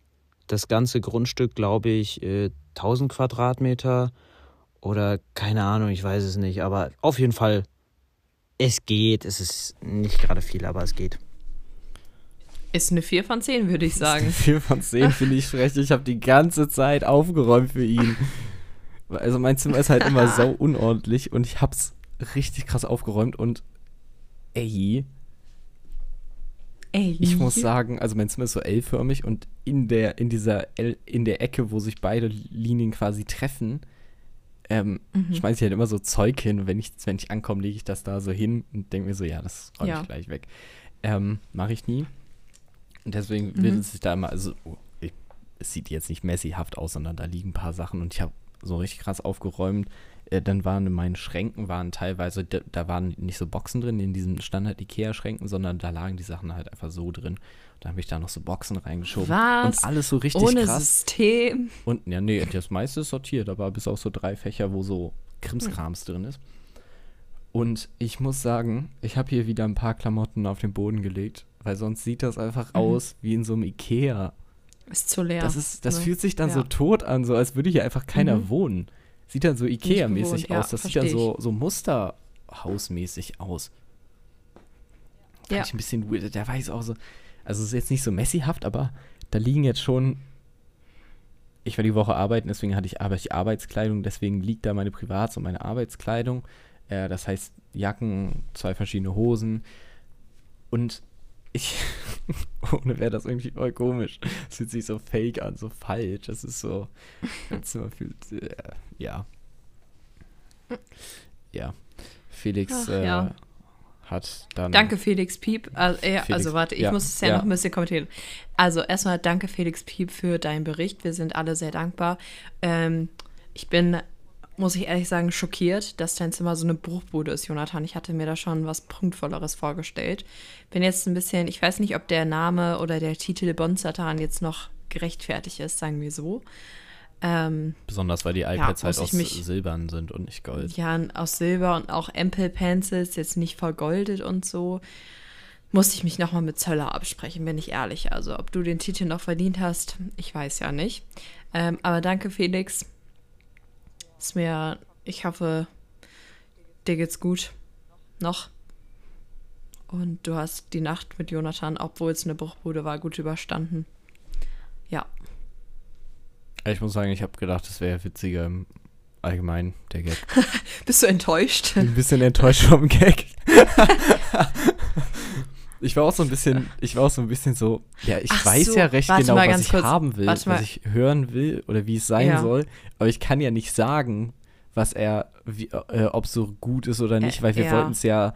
das ganze Grundstück, glaube ich, äh, 1000 Quadratmeter oder keine Ahnung, ich weiß es nicht. Aber auf jeden Fall, es geht. Es ist nicht gerade viel, aber es geht. Ist eine 4 von 10, würde ich sagen. 4 von 10 finde ich frech. Ich habe die ganze Zeit aufgeräumt für ihn. Also mein Zimmer ist halt immer sau unordentlich und ich hab's richtig krass aufgeräumt und ey, Ey. ich muss sagen, also mein Zimmer ist so L-förmig und in der, in dieser L, in der Ecke, wo sich beide Linien quasi treffen, ähm, Mhm. schmeiße ich halt immer so Zeug hin und wenn ich, wenn ich ankomme, lege ich das da so hin und denke mir so, ja, das räume Ja. ich gleich weg. Ähm, Mache ich nie. Und deswegen wird Mhm. es sich da immer, also oh, ich, es sieht jetzt nicht messihaft aus, sondern da liegen ein paar Sachen und ich habe so richtig krass aufgeräumt. Äh, dann waren in meinen Schränken waren teilweise, da, da waren nicht so Boxen drin in diesen Standard-Ikea-Schränken, sondern da lagen die Sachen halt einfach so drin. Da habe ich da noch so Boxen reingeschoben. Was? Und alles so richtig Ohne krass. System. Und ja, nee, das meiste ist sortiert, aber bis auf so drei Fächer, wo so Krimskrams drin ist. Und ich muss sagen, ich habe hier wieder ein paar Klamotten auf den Boden gelegt, weil sonst sieht das einfach aus wie in so einem Ikea. Ist zu leer. Das, ist, das Ne? fühlt sich dann Ja. so tot an, so als würde hier einfach keiner Mhm. wohnen. Sieht dann so Ikea-mäßig ja, aus. Das sieht dann so, so Musterhausmäßig aus. Fand Ja. ich ein bisschen weird. Da war ich auch so. Also es ist jetzt nicht so messihaft, aber da liegen jetzt schon. Ich war die Woche arbeiten, deswegen hatte ich, Arbeit, Arbeitskleidung, deswegen liegt da meine Privats- und meine Arbeitskleidung. Äh, das heißt Jacken, zwei verschiedene Hosen. Und ich, ohne wäre das irgendwie voll komisch. Es fühlt sich so fake an, so falsch. Das ist so, mein Zimmer fühlt, äh, ja. Ja. Felix Ach, äh, ja. hat dann. Danke, Felix Piep. Also, äh, Felix, also warte, ich ja, muss es ja, ja. noch ein bisschen kommentieren. Also erstmal danke, Felix Piep, für deinen Bericht. Wir sind alle sehr dankbar. Ähm, ich bin, muss ich ehrlich sagen, schockiert, dass dein Zimmer so eine Bruchbude ist, Jonathan. Ich hatte mir da schon was Prunkvolleres vorgestellt. Bin jetzt ein bisschen, ich weiß nicht, ob der Name oder der Titel Bonsatan jetzt noch gerechtfertigt ist, sagen wir so. Ähm, Besonders weil die iPads halt muss ich aus mich- Silbern sind und nicht Gold. ja, aus Silber und auch Ample Pencils, jetzt nicht vergoldet und so. Musste ich mich nochmal mit Zöller absprechen, bin ich ehrlich. Also, ob du den Titel noch verdient hast, ich weiß ja nicht. Ähm, aber danke, Felix. Ist mir, ich hoffe, dir geht's gut. Noch. Und du hast die Nacht mit Jonathan, obwohl es eine Bruchbude war, gut überstanden. Ja. Ich muss sagen, ich habe gedacht, es wäre witziger im Allgemeinen, der Gag. Bist du enttäuscht? Ein bisschen enttäuscht vom Gag. ich war auch so ein bisschen, ich war auch so ein bisschen so, ja, ich Ach weiß so, ja recht genau, was ich kurz, haben will, was ich hören will oder wie es sein Ja. soll, aber ich kann ja nicht sagen, was er, wie, äh, ob es so gut ist oder nicht, Äh, weil wir ja. wollten es ja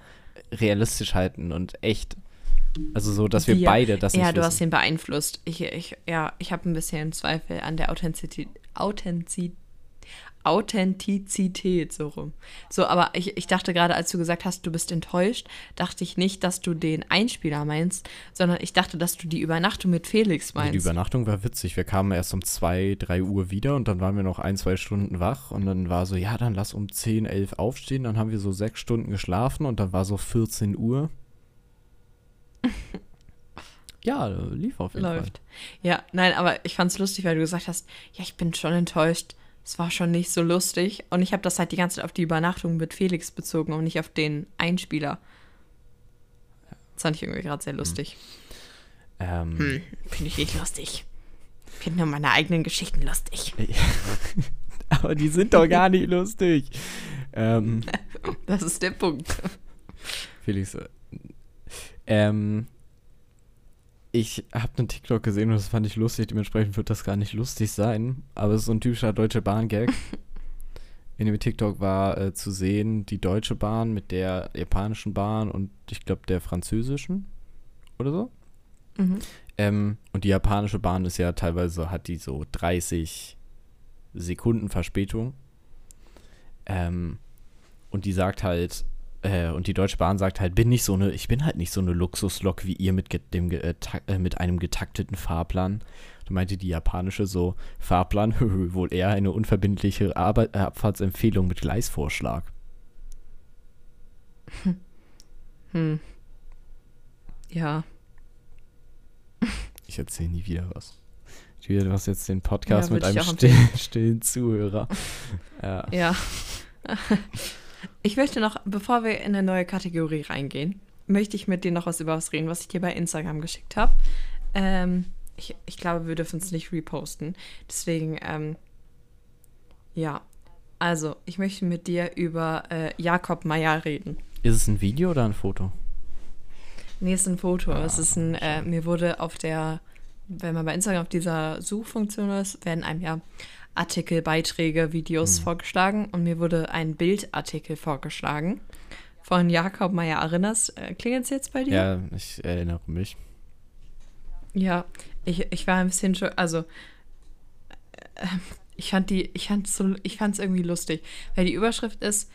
realistisch halten und echt, also so, dass wir Wir- beide das Ja, nicht du hast wissen. ihn beeinflusst. Ich, ich, ja, ich habe ein bisschen Zweifel an der Authentizität, Authentizität, Authentizität, so rum. So, aber ich, ich dachte gerade, als du gesagt hast, du bist enttäuscht, dachte ich nicht, dass du den Einspieler meinst, sondern ich dachte, dass du die Übernachtung mit Felix Nee, Die meinst. Übernachtung war witzig. Wir kamen erst um 2, 3 Uhr wieder und dann waren wir noch ein, zwei Stunden wach und dann war so, ja, dann lass um 10, 11 aufstehen. Dann haben wir so sechs Stunden geschlafen und dann war so 14 Uhr. ja, lief auf jeden Läuft. Ja, nein, aber ich fand es lustig, weil du gesagt hast, ja, ich bin schon enttäuscht. Es war schon nicht so lustig. Und ich habe das halt die ganze Zeit auf die Übernachtung mit Felix bezogen und nicht auf den Einspieler. Das fand ich irgendwie gerade sehr lustig. Fall. Ähm, Hm, finde ich nicht lustig. Finde nur meine eigenen Geschichten lustig. aber die sind doch gar nicht lustig. Ähm, Das ist der Punkt. Felix, äh, ähm, ich habe einen TikTok gesehen und das fand ich lustig, dementsprechend wird das gar nicht lustig sein, aber es ist so ein typischer Deutsche Bahn-Gag. In dem TikTok war äh, zu sehen die Deutsche Bahn mit der japanischen Bahn und ich glaube der französischen oder so. Mhm. Ähm, und die japanische Bahn ist ja teilweise, hat die so 30 Sekunden Verspätung. Ähm, und die sagt halt, äh, und die Deutsche Bahn sagt halt, bin nicht so eine, ich bin halt nicht so eine Luxuslok wie ihr mit, dem, äh, äh, mit einem getakteten Fahrplan. Da meinte die japanische so, Fahrplan, wohl eher eine unverbindliche Arbeit, äh, Abfahrtsempfehlung mit Gleisvorschlag. Hm. Ja. Ich erzähle nie wieder was. Du hast jetzt den Podcast Ja, mit ich einem stillen, stillen Zuhörer. Ja. Ja. Ich möchte noch, bevor wir in eine neue Kategorie reingehen, möchte ich mit dir noch was über was reden, was ich dir bei Instagram geschickt habe. Ähm, ich, ich glaube, wir dürfen es nicht reposten. Deswegen, ähm, ja. Also, ich möchte mit dir über äh, Jakob Meyer reden. Ist es ein Video oder ein Foto? Nee, es ist ein Foto. Ah, es ist ein, äh, mir wurde auf der, wenn man bei Instagram auf dieser Suchfunktion ist, werden einem ja Artikel, Beiträge, Videos Hm. vorgeschlagen und mir wurde ein Bildartikel vorgeschlagen von Jakob Meyer Erinnerst. Äh, Klingelt es jetzt bei dir? Ja, ich erinnere mich. Ja, ich, ich war ein bisschen schon, also äh, ich fand die, ich fand so, ich fand es irgendwie lustig, weil die Überschrift ist: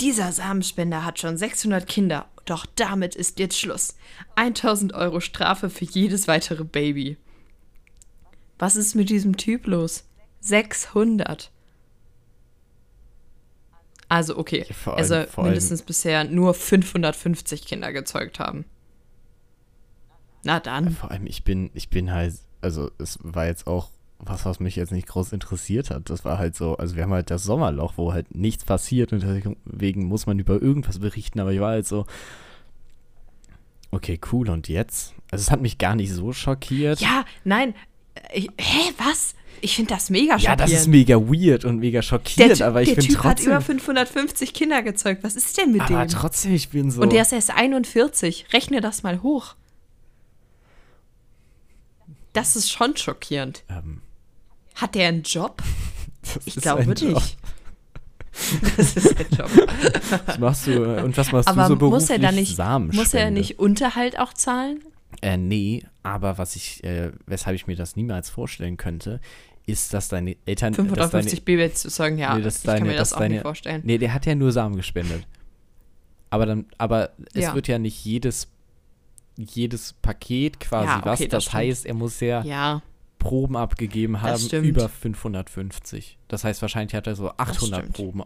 Dieser Samenspender hat schon 600 Kinder, doch damit ist jetzt Schluss. 1000 Euro Strafe für jedes weitere Baby. Was ist mit diesem Typ los? 600. Also okay, Ja, er allem- soll vor allem- mindestens bisher nur 550 Kinder gezeugt haben. Na dann. Vor allem, ich bin, ich bin halt, also es war jetzt auch was, was mich jetzt nicht groß interessiert hat. Das war halt so, also wir haben halt das Sommerloch, wo halt nichts passiert und deswegen muss man über irgendwas berichten, aber ich war halt so, okay, cool, und jetzt? Also es hat mich gar nicht so schockiert. Ja, nein, ich, hä, was? Ich finde das mega Ja, schockierend. das ist mega weird und mega der, schockierend, Ty- aber ich der bin Typ hat trotzdem. über 550 Kinder gezeugt. Was ist denn mit aber dem? trotzdem, ich bin so. Und der ist erst 41. Rechne das mal hoch. Das ist schon schockierend. ähm, Hat der einen Job? Ich glaube nicht. Job. Das ist ein Job. Was machst du und was machst Aber du so beruflich? muss er da nicht, Samenspende. muss er nicht Unterhalt auch zahlen? Äh, nee, aber was ich, äh, weshalb ich mir das niemals vorstellen könnte, ist, dass deine Eltern. dass 550 deine, Babys zu sagen, ja, Nee, ich kann deine- mir das auch deine- nicht vorstellen. Nee, der hat ja nur Samen gespendet. Aber dann, aber es Ja. wird ja nicht jedes, jedes Paket quasi Ja, okay, was. das Das, heißt, er muss ja, Ja, Proben abgegeben haben über 550. Das heißt, wahrscheinlich hat er so 800 stimmt. Proben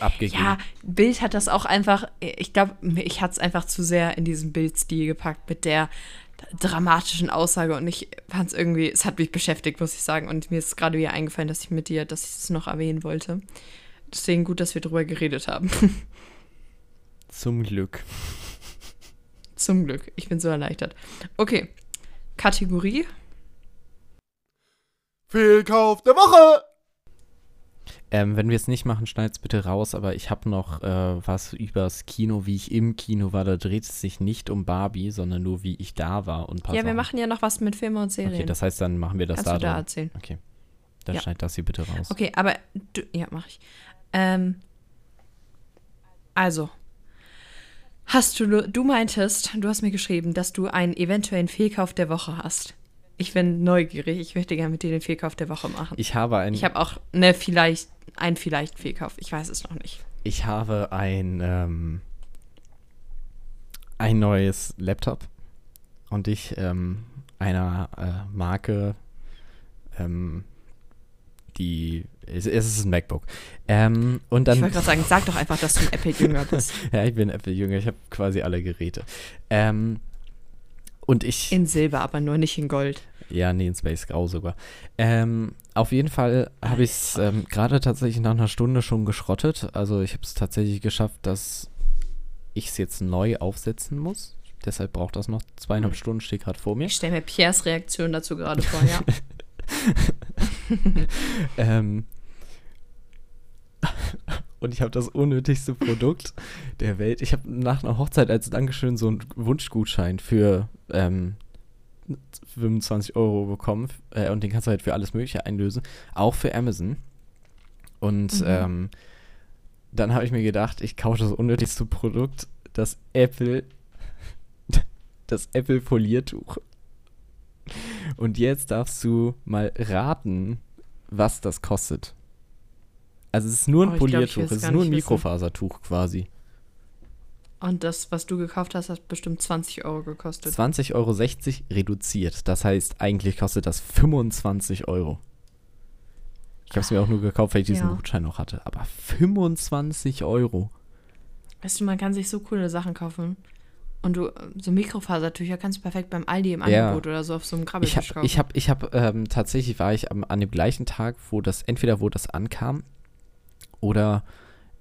abgegeben. ja, Bild hat das auch einfach, ich glaube, ich hatte es einfach zu sehr in diesen Bildstil gepackt mit der dramatischen Aussage und ich fand es irgendwie, es hat mich beschäftigt, muss ich sagen. Und mir ist gerade wieder eingefallen, dass ich mit dir, dass ich es noch erwähnen wollte. Deswegen gut, dass wir drüber geredet haben. Zum Glück. Zum Glück. Ich bin so erleichtert. Okay. Kategorie. Fehlkauf der Woche! Ähm, wenn wir es nicht machen, schneid's bitte raus, aber ich habe noch äh, was übers Kino, wie ich im Kino war. Da dreht es sich nicht um Barbie, sondern nur, wie ich da war und ja, wir machen ja noch was mit Filmen und Serien. Okay, das heißt, dann machen wir das Kannst da du da erzählen. Okay. Dann Ja. schneid das hier bitte raus. Okay, aber du, ja, mach ich. Ähm, also, hast du, du meintest, du hast mir geschrieben, dass du einen eventuellen Fehlkauf der Woche hast. Ich bin neugierig, ich möchte gerne mit dir den Fehlkauf der Woche machen. Ich habe ein, Ich habe auch ne, vielleicht, einen vielleicht Fehlkauf, ich weiß es noch nicht. ich habe ein, ähm, ein neues Laptop und ich ähm, einer äh, Marke, ähm, die, es, es ist ein MacBook. Ähm, und dann, ich wollte gerade sagen, sag doch einfach, dass du ein Apple-Jünger bist. ja, ich bin Apple-Jünger, ich habe quasi alle Geräte. Ähm, und ich, In Silber, aber nur nicht in Gold. Ja, nee, in Space Grau sogar. Ähm, auf jeden Fall habe ich es ähm, gerade tatsächlich nach einer Stunde schon geschrottet. Also ich habe es tatsächlich geschafft, dass ich es jetzt neu aufsetzen muss. Deshalb braucht das noch zweieinhalb Stunden, steht gerade vor mir. Ich stelle mir Piers Reaktion dazu gerade vor, ja. Ähm, und ich habe das unnötigste Produkt der Welt. Ich habe nach einer Hochzeit als Dankeschön so einen Wunschgutschein für ähm, 25 Euro bekommen. Äh, und den kannst du halt für alles Mögliche einlösen. Auch für Amazon. Und Mhm. ähm, dann habe ich mir gedacht, ich kaufe das unnötigste Produkt, das Apple, das Apple Poliertuch. Und jetzt darfst du mal raten, was das kostet. Also es ist nur ein Oh, glaub, Poliertuch, will's es ist nur ein nicht wissen. Mikrofasertuch quasi. Und das, was du gekauft hast, hat bestimmt 20 Euro gekostet. 20,60 Euro reduziert. Das heißt, eigentlich kostet das 25 Euro. Ich habe es mir auch nur gekauft, weil ich diesen Ja. Gutschein noch hatte. Aber 25 Euro. Weißt du, man kann sich so coole Sachen kaufen. Und du, so Mikrofasertücher kannst du perfekt beim Aldi im Ja. Angebot oder so auf so einem Ich Krabbeltisch habe, kaufen. ich habe, ich habe, ähm, tatsächlich war ich am, an dem gleichen Tag, wo das, entweder wo das ankam oder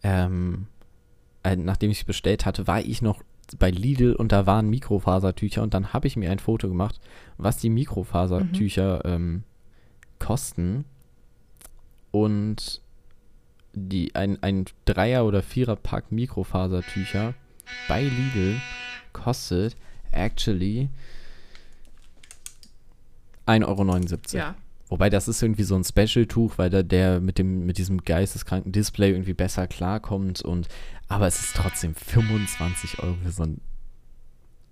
ähm, äh, nachdem ich es bestellt hatte, war ich noch bei Lidl und da waren Mikrofasertücher und dann habe ich mir ein Foto gemacht, was die Mikrofasertücher ähm, kosten und die, ein, ein Dreier- oder Vierer-Pack Mikrofasertücher bei Lidl kostet actually 1,79 Euro. ja. Wobei das ist irgendwie so ein Special-Tuch, weil da der mit dem mit diesem geisteskranken Display irgendwie besser klarkommt und aber es ist trotzdem 25 Euro für so ein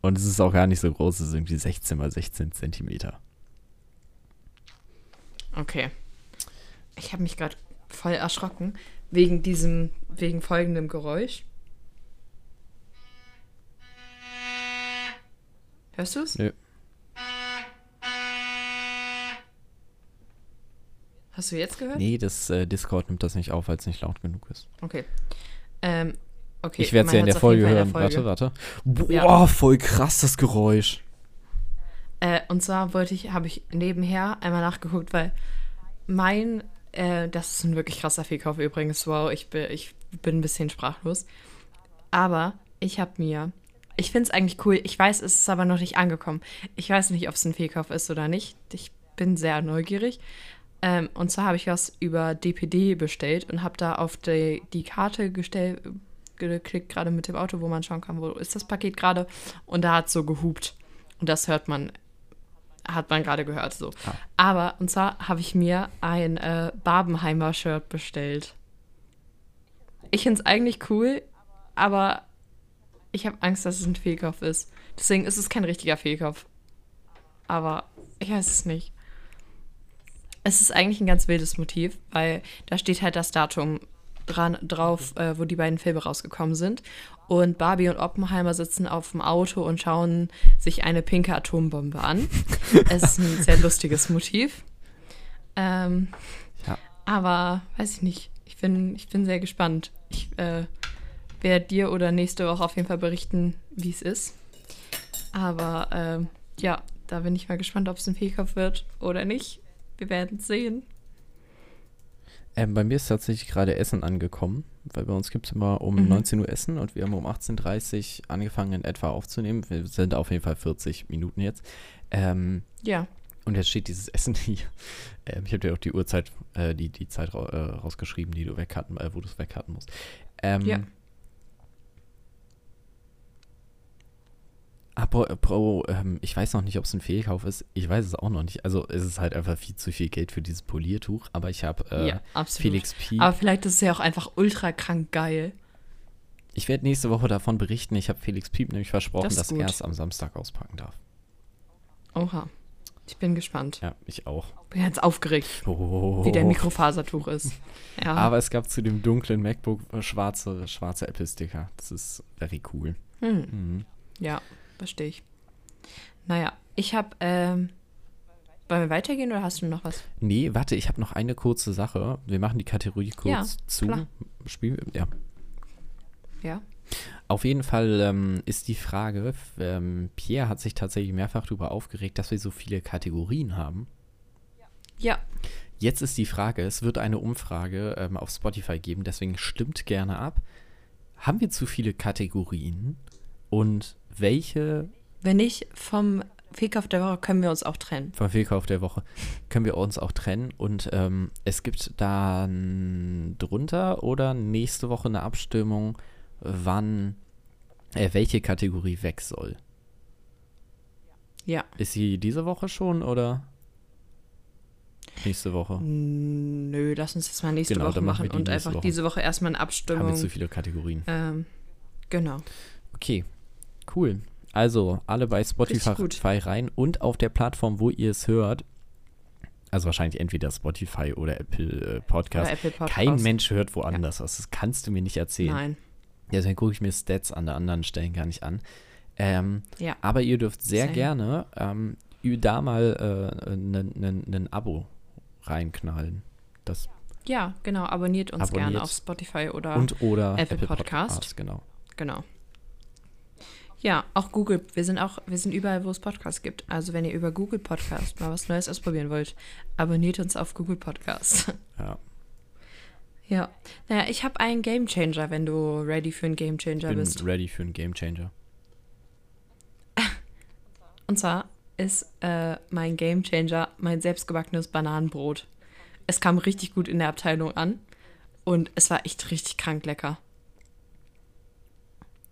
und es ist auch gar nicht so groß, es ist irgendwie 16 mal 16 Zentimeter. Okay. Ich habe mich gerade voll erschrocken wegen diesem, wegen folgendem Geräusch. Hörst du es? Nö. Hast du jetzt gehört? Nee, das äh, Discord nimmt das nicht auf, weil es nicht laut genug ist. Okay. Ähm, okay. ich werde es ja in der Folge hören. der Warte, Folge. warte. Boah, Ja. voll krass das Geräusch. Äh, und zwar wollte ich, habe ich nebenher einmal nachgeguckt, weil mein, äh, das ist ein wirklich krasser Fehlkauf übrigens. Wow, ich bin, ich bin ein bisschen sprachlos. Aber ich habe mir, ich finde es eigentlich cool. Ich weiß, es ist aber noch nicht angekommen. Ich weiß nicht, ob es ein Fehlkauf ist oder nicht. Ich bin sehr neugierig. Ähm, und zwar habe ich was über DPD bestellt und habe da auf die, die Karte gestellt, geklickt, gerade mit dem Auto, wo man schauen kann, wo ist das Paket gerade. Und da hat es so gehupt. Und das hört man, hat man gerade gehört so. Ah. Aber, und zwar habe ich mir ein äh, Barbenheimer Shirt bestellt. Ich finde es eigentlich cool, aber ich habe Angst, dass es ein Fehlkauf ist. Deswegen ist es kein richtiger Fehlkauf. Aber ich weiß es nicht. Es ist eigentlich ein ganz wildes Motiv, weil da steht halt das Datum dran, drauf, äh, wo die beiden Filme rausgekommen sind. Und Barbie und Oppenheimer sitzen auf dem Auto und schauen sich eine pinke Atombombe an. es ist ein sehr lustiges Motiv. Ähm, Ja. aber weiß ich nicht. Ich bin, ich bin sehr gespannt. Ich äh, werde dir oder nächste Woche auf jeden Fall berichten, wie es ist. Aber ähm, ja, da bin ich mal gespannt, ob es ein Fehlkauf wird oder nicht. Wir werden sehen. Ähm, bei mir ist tatsächlich gerade Essen angekommen, weil bei uns gibt es immer um Mhm. 19 Uhr Essen und wir haben um 18.30 Uhr angefangen in etwa aufzunehmen. Wir sind auf jeden Fall 40 Minuten jetzt. Ähm, Ja. und jetzt steht dieses Essen hier. Ähm, ich habe dir auch die Uhrzeit, äh, die, die Zeit ra äh, rausgeschrieben, die du weghatten, äh, wo du es weghatten musst. Ähm, Ja. Apropos, ähm, ich weiß noch nicht, ob es ein Fehlkauf ist. Ich weiß es auch noch nicht. Also es ist halt einfach viel zu viel Geld für dieses Poliertuch. Aber ich habe äh, ja. Felix P. Aber vielleicht ist es ja auch einfach ultra krank geil. Ich werde nächste Woche davon berichten. Ich habe Felix Piep nämlich versprochen, Das dass er es am Samstag auspacken darf. Oha. Ich bin gespannt. Ja, ich auch. Bin jetzt aufgeregt, Oh. wie der Mikrofasertuch ist. Ja. Aber es gab zu dem dunklen MacBook äh, schwarze, schwarze Apple-Sticker. Das ist very cool. hm. Mhm. Ja, verstehe ich. Naja, ich habe, ähm, wollen wir weitergehen oder hast du noch was? Nee, warte, ich habe noch eine kurze Sache. Wir machen die Kategorie kurz Ja, zu. klar. Spiel, ja. Ja. Auf jeden Fall ähm, ist die Frage, ähm, Pierre hat sich tatsächlich mehrfach darüber aufgeregt, dass wir so viele Kategorien haben. Ja, Jetzt ist die Frage, es wird eine Umfrage ähm, auf Spotify geben, deswegen stimmt gerne ab. Haben wir zu viele Kategorien? Und welche wenn nicht, vom Fehlkauf der Woche können wir uns auch trennen. vom Fehlkauf der Woche können wir uns auch trennen? Und ähm, es gibt dann drunter oder nächste Woche eine Abstimmung, wann, äh, welche Kategorie weg soll. Ja. Ist sie diese Woche schon oder nächste Woche? Nö, lass uns das mal nächste Genau, Woche machen und einfach Woche. diese Woche erstmal eine Haben wir Abstimmung. zu viele Kategorien? Ähm, genau. Okay, cool. Also alle bei Spotify rein und auf der Plattform, wo ihr es hört. Also wahrscheinlich entweder Spotify oder Apple äh, Podcast. Oder Apple Podcast. Kein Mensch hört woanders was. Das kannst du mir nicht erzählen. Nein. Deswegen gucke ich mir Stats an der anderen Stellen gar nicht an. Ähm, Ja. aber ihr dürft sehr Same. gerne ähm, da mal ein Abo reinknallen. Das Ja, genau. Abonniert uns gerne Abonniert. auf Spotify oder und oder Apple Podcast. genau. Genau. Ja, auch Google. Wir sind auch, wir sind überall, wo es Podcasts gibt. Also wenn ihr über Google Podcast mal was Neues ausprobieren wollt, abonniert uns auf Google Podcast. Ja. ja. Naja, ich habe einen Game Changer, wenn du ready für einen Game Ich Changer bin bist. ready für einen Game Changer. Und zwar ist äh, mein Game Changer mein selbstgebackenes Bananenbrot. Es kam richtig gut in der Abteilung an und es war echt richtig krank lecker.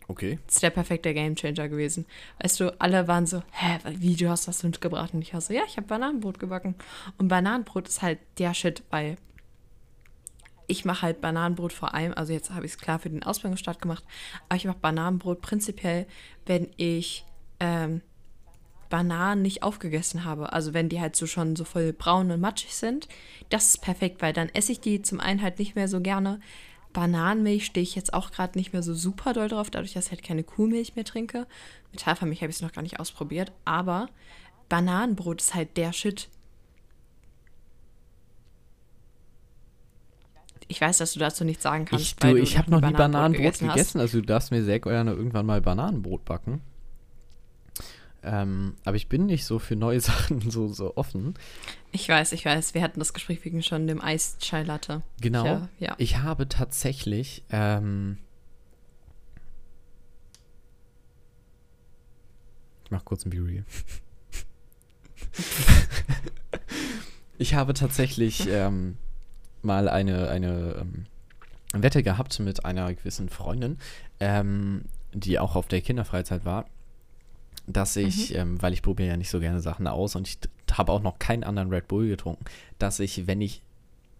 Okay. Das ist der perfekte Gamechanger gewesen. Weißt du, alle waren so, hä, wie, du hast das mitgebracht? Und ich war so, ja, ich habe Bananenbrot gebacken. Und Bananenbrot ist halt der Shit, weil ich mache halt Bananenbrot vor allem, also jetzt habe ich es klar für den Ausbildungsstart gemacht, aber ich mache Bananenbrot prinzipiell, wenn ich ähm, Bananen nicht aufgegessen habe. Also wenn die halt so schon so voll braun und matschig sind, das ist perfekt, weil dann esse ich die zum einen halt nicht mehr so gerne. Bananenmilch stehe ich jetzt auch gerade nicht mehr so super doll drauf, dadurch, dass ich halt keine Kuhmilch mehr trinke. Mit Hafermilch habe ich es noch gar nicht ausprobiert, aber Bananenbrot ist halt der Shit. Ich weiß, dass du dazu nichts sagen kannst. Ich, du, ich habe noch nie Bananenbrot gegessen, hast. also du darfst mir sehr gerne irgendwann mal Bananenbrot backen. Ähm, aber ich bin nicht so für neue Sachen so, so offen. Ich weiß, ich weiß. Wir hatten das Gespräch wegen schon dem Eis Chai Latte. Genau. Ja, ja. Ich habe tatsächlich ähm, Ich mach kurz ein Be Real. ich habe tatsächlich ähm, mal eine, eine ähm, Wette gehabt mit einer gewissen Freundin, ähm, die auch auf der Kinderfreizeit war, dass ich, ähm, weil ich probiere ja nicht so gerne Sachen aus und ich habe auch noch keinen anderen Red Bull getrunken, dass ich, wenn ich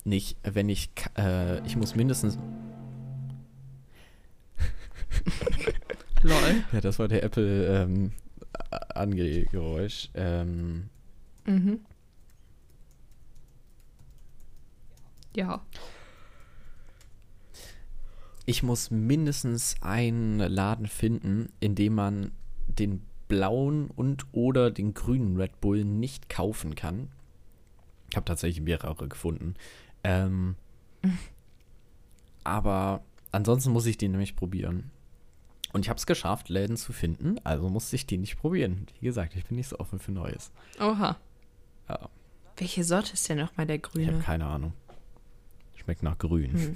nicht, wenn ich, äh, ich muss mindestens, Lol. ja, das war der Apple ähm, A- Angegeräusch, ähm, Mhm. Ja. ich muss mindestens einen Laden finden, in dem man den blauen und oder den grünen Red Bull nicht kaufen kann. Ich habe tatsächlich mehrere gefunden. Ähm, aber ansonsten muss ich die nämlich probieren. Und ich habe es geschafft, Läden zu finden, also musste ich die nicht probieren. Wie gesagt, ich bin nicht so offen für Neues. Oha. Ja, Welche Sorte ist denn nochmal der ich habe grüne? keine Ahnung. Schmeckt nach grün. Hm.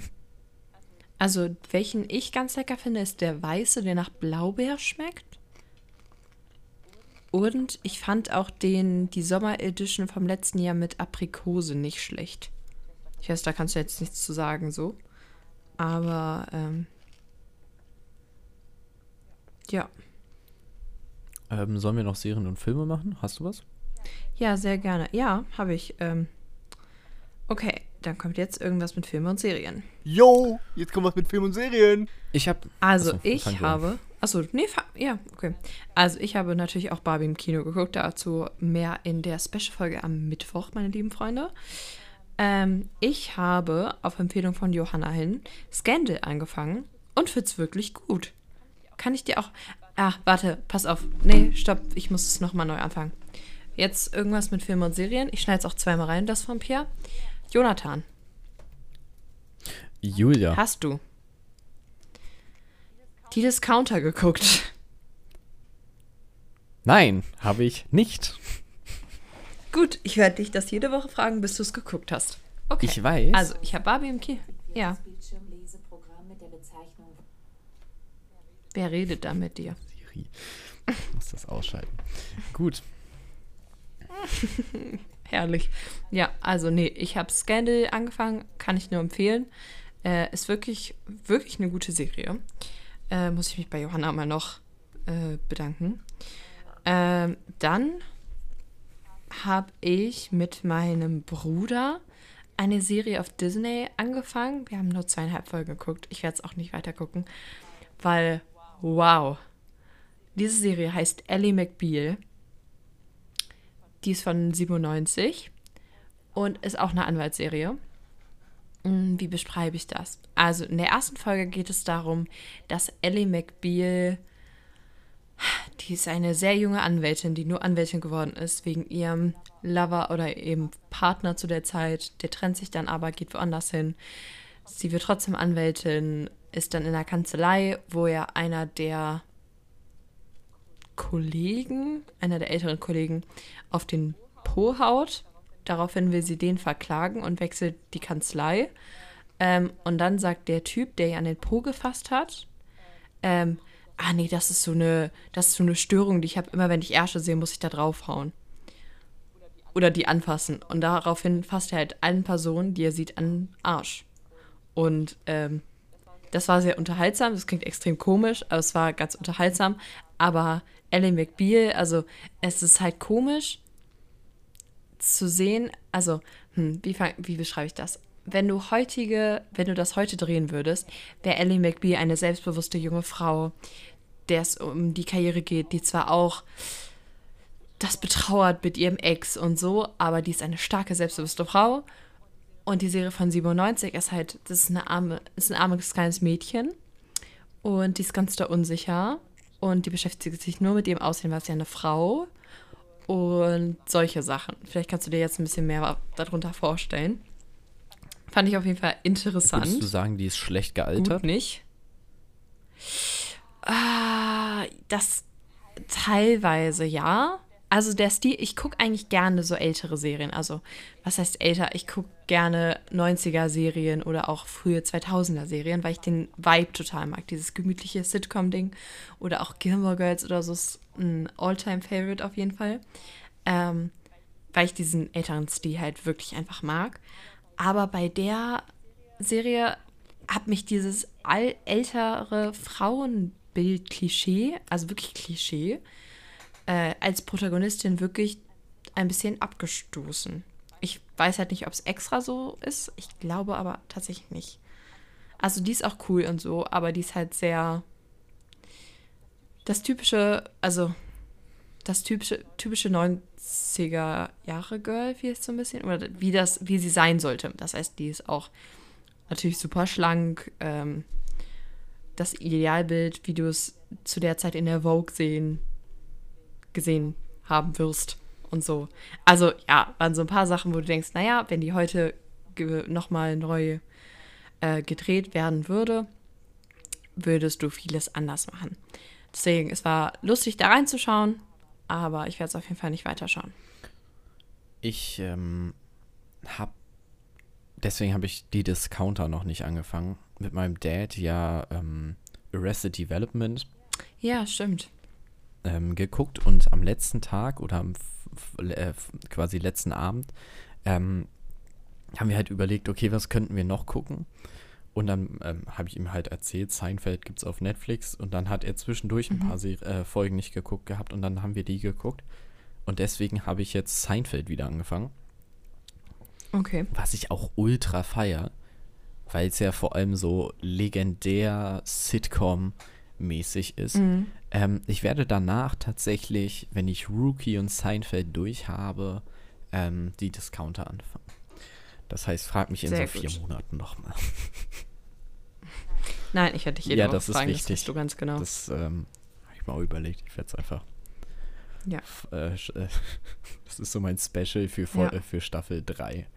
Also, welchen ich ganz lecker finde, ist der weiße, der nach Blaubeer schmeckt. Und ich fand auch den, die Sommer Edition vom letzten Jahr mit Aprikose nicht schlecht. Ich weiß, da kannst du jetzt nichts zu sagen, so. Aber, ähm, ja. Ähm, sollen wir noch Serien und Filme machen? Hast du was? Ja, sehr gerne. Ja, habe ich. Ähm, okay, dann kommt jetzt irgendwas mit Filmen und Serien. Yo, jetzt kommt was mit Film und Serien. Ich habe. Also Achso, ich habe, achso, nee, ja, okay. Also ich habe natürlich auch Barbie im Kino geguckt, dazu mehr in der Special-Folge am Mittwoch, meine lieben Freunde. Ähm, ich habe auf Empfehlung von Johanna hin Scandal angefangen und find's wirklich gut. Kann ich dir auch, ah, warte, pass auf, nee, stopp, ich muss es nochmal neu anfangen. Jetzt irgendwas mit Filmen und Serien, ich schneide es auch zweimal rein, das von Pierre. Jonathan, Julia. Hast du die Discounter geguckt? Nein, habe ich nicht. Gut, ich werde dich das jede Woche fragen, bis du es geguckt hast. Okay. Ich weiß. Also, ich habe Barbie im Kino. Ja. Wer redet da mit dir? Siri. Ich muss das ausschalten. Gut. Herrlich. Ja, also nee, ich habe Scandal angefangen, kann ich nur empfehlen. Äh, ist wirklich, wirklich eine gute Serie. Äh, muss ich mich bei Johanna mal noch äh, bedanken. Ähm, dann habe ich mit meinem Bruder eine Serie auf Disney angefangen. Wir haben nur zweieinhalb Folgen geguckt. Ich werde es auch nicht weiter gucken, weil, wow. Diese Serie heißt Ellie McBeal. Die ist von 97 und ist auch eine Anwaltsserie. Hm, Wie beschreibe ich das? Also in der ersten Folge geht es darum, dass Ellie McBeal, die ist eine sehr junge Anwältin, die nur Anwältin geworden ist, wegen ihrem Lover oder eben Partner zu der Zeit. Der trennt sich dann aber, geht woanders hin. Sie wird trotzdem Anwältin, ist dann in der Kanzlei, wo ja einer der Kollegen, einer der älteren Kollegen, auf den Po haut. Daraufhin will sie den verklagen und wechselt die Kanzlei. Ähm, und dann sagt der Typ, der ihr an den Po gefasst hat, ähm, ah nee, das ist so eine, das ist so eine Störung, die ich habe. Immer wenn ich Ärsche sehe, muss ich da draufhauen. Oder die anfassen. Und daraufhin fasst er halt allen Personen, die er sieht, an den Arsch. Und ähm, das war sehr unterhaltsam. Das klingt extrem komisch, aber es war ganz unterhaltsam. Aber Ellie McBeal, also es ist halt komisch zu sehen. Also, hm, wie, wie beschreibe ich das? Wenn du heutige, wenn du das heute drehen würdest, wäre Ellie McBeal eine selbstbewusste junge Frau, der es um die Karriere geht, die zwar auch das betrauert mit ihrem Ex und so, aber die ist eine starke, selbstbewusste Frau. Und die Serie von 97 ist halt, das ist eine arme, ist ein armes kleines Mädchen. Und die ist ganz da unsicher. Und die beschäftigt sich nur mit ihrem Aussehen, weil sie ja eine Frau. Und solche Sachen. Vielleicht kannst du dir jetzt ein bisschen mehr darunter vorstellen. Fand ich auf jeden Fall interessant. Würdest du sagen, die ist schlecht gealtert? Gut nicht. Ah, das teilweise ja. Also der Stil, ich gucke eigentlich gerne so ältere Serien. Also, was heißt älter? Ich gucke gerne 90er-Serien oder auch frühe 2000er-Serien, weil ich den Vibe total mag. Dieses gemütliche Sitcom-Ding. Oder auch Gilmore Girls oder so ist ein All-Time-Favorite auf jeden Fall. Ähm, weil ich diesen älteren Stil halt wirklich einfach mag. Aber bei der Serie hat mich dieses all ältere Frauenbild-Klischee, also wirklich Klischee, äh, als Protagonistin wirklich ein bisschen abgestoßen. Ich weiß halt nicht, ob es extra so ist. Ich glaube aber tatsächlich nicht. Also die ist auch cool und so, aber die ist halt sehr das typische, also das typische, typische 90er Jahre Girl, wie es so ein bisschen, oder wie das, wie sie sein sollte. Das heißt, die ist auch natürlich super schlank. Ähm, das Idealbild, wie du es zu der Zeit in der Vogue sehen, gesehen haben wirst und so. Also ja, waren so ein paar Sachen, wo du denkst, naja, wenn die heute nochmal neu äh, gedreht werden würde, würdest du vieles anders machen. Deswegen, es war lustig da reinzuschauen, aber ich werde es auf jeden Fall nicht weiterschauen. Ich ähm, habe, deswegen habe ich die Discounter noch nicht angefangen. Mit meinem Dad ja ähm, Arrested Development Ja, stimmt. ähm, geguckt und am letzten Tag oder am äh, quasi letzten Abend ähm, haben wir halt überlegt, okay, was könnten wir noch gucken? Und dann ähm, habe ich ihm halt erzählt, Seinfeld gibt es auf Netflix und dann hat er zwischendurch ein paar Ser äh, Folgen nicht geguckt gehabt und dann haben wir die geguckt. Und deswegen habe ich jetzt Seinfeld wieder angefangen, Okay. was ich auch ultra feier, weil es ja vor allem so legendär Sitcom-mäßig ist. Mhm. Ähm, ich werde danach tatsächlich, wenn ich Rookie und Seinfeld durch habe, ähm, die Discounter anfangen. Das heißt, frag mich in Sehr so vier gut. Monaten nochmal. Nein, ich hätte dich jede Ja, Woche das ist fragen, das wichtig. weißt du ganz genau. Das ähm, habe ich mal überlegt. Ich werde es einfach. Ja. Äh, äh, das ist so mein Special für, Vol- Ja. für Staffel 3.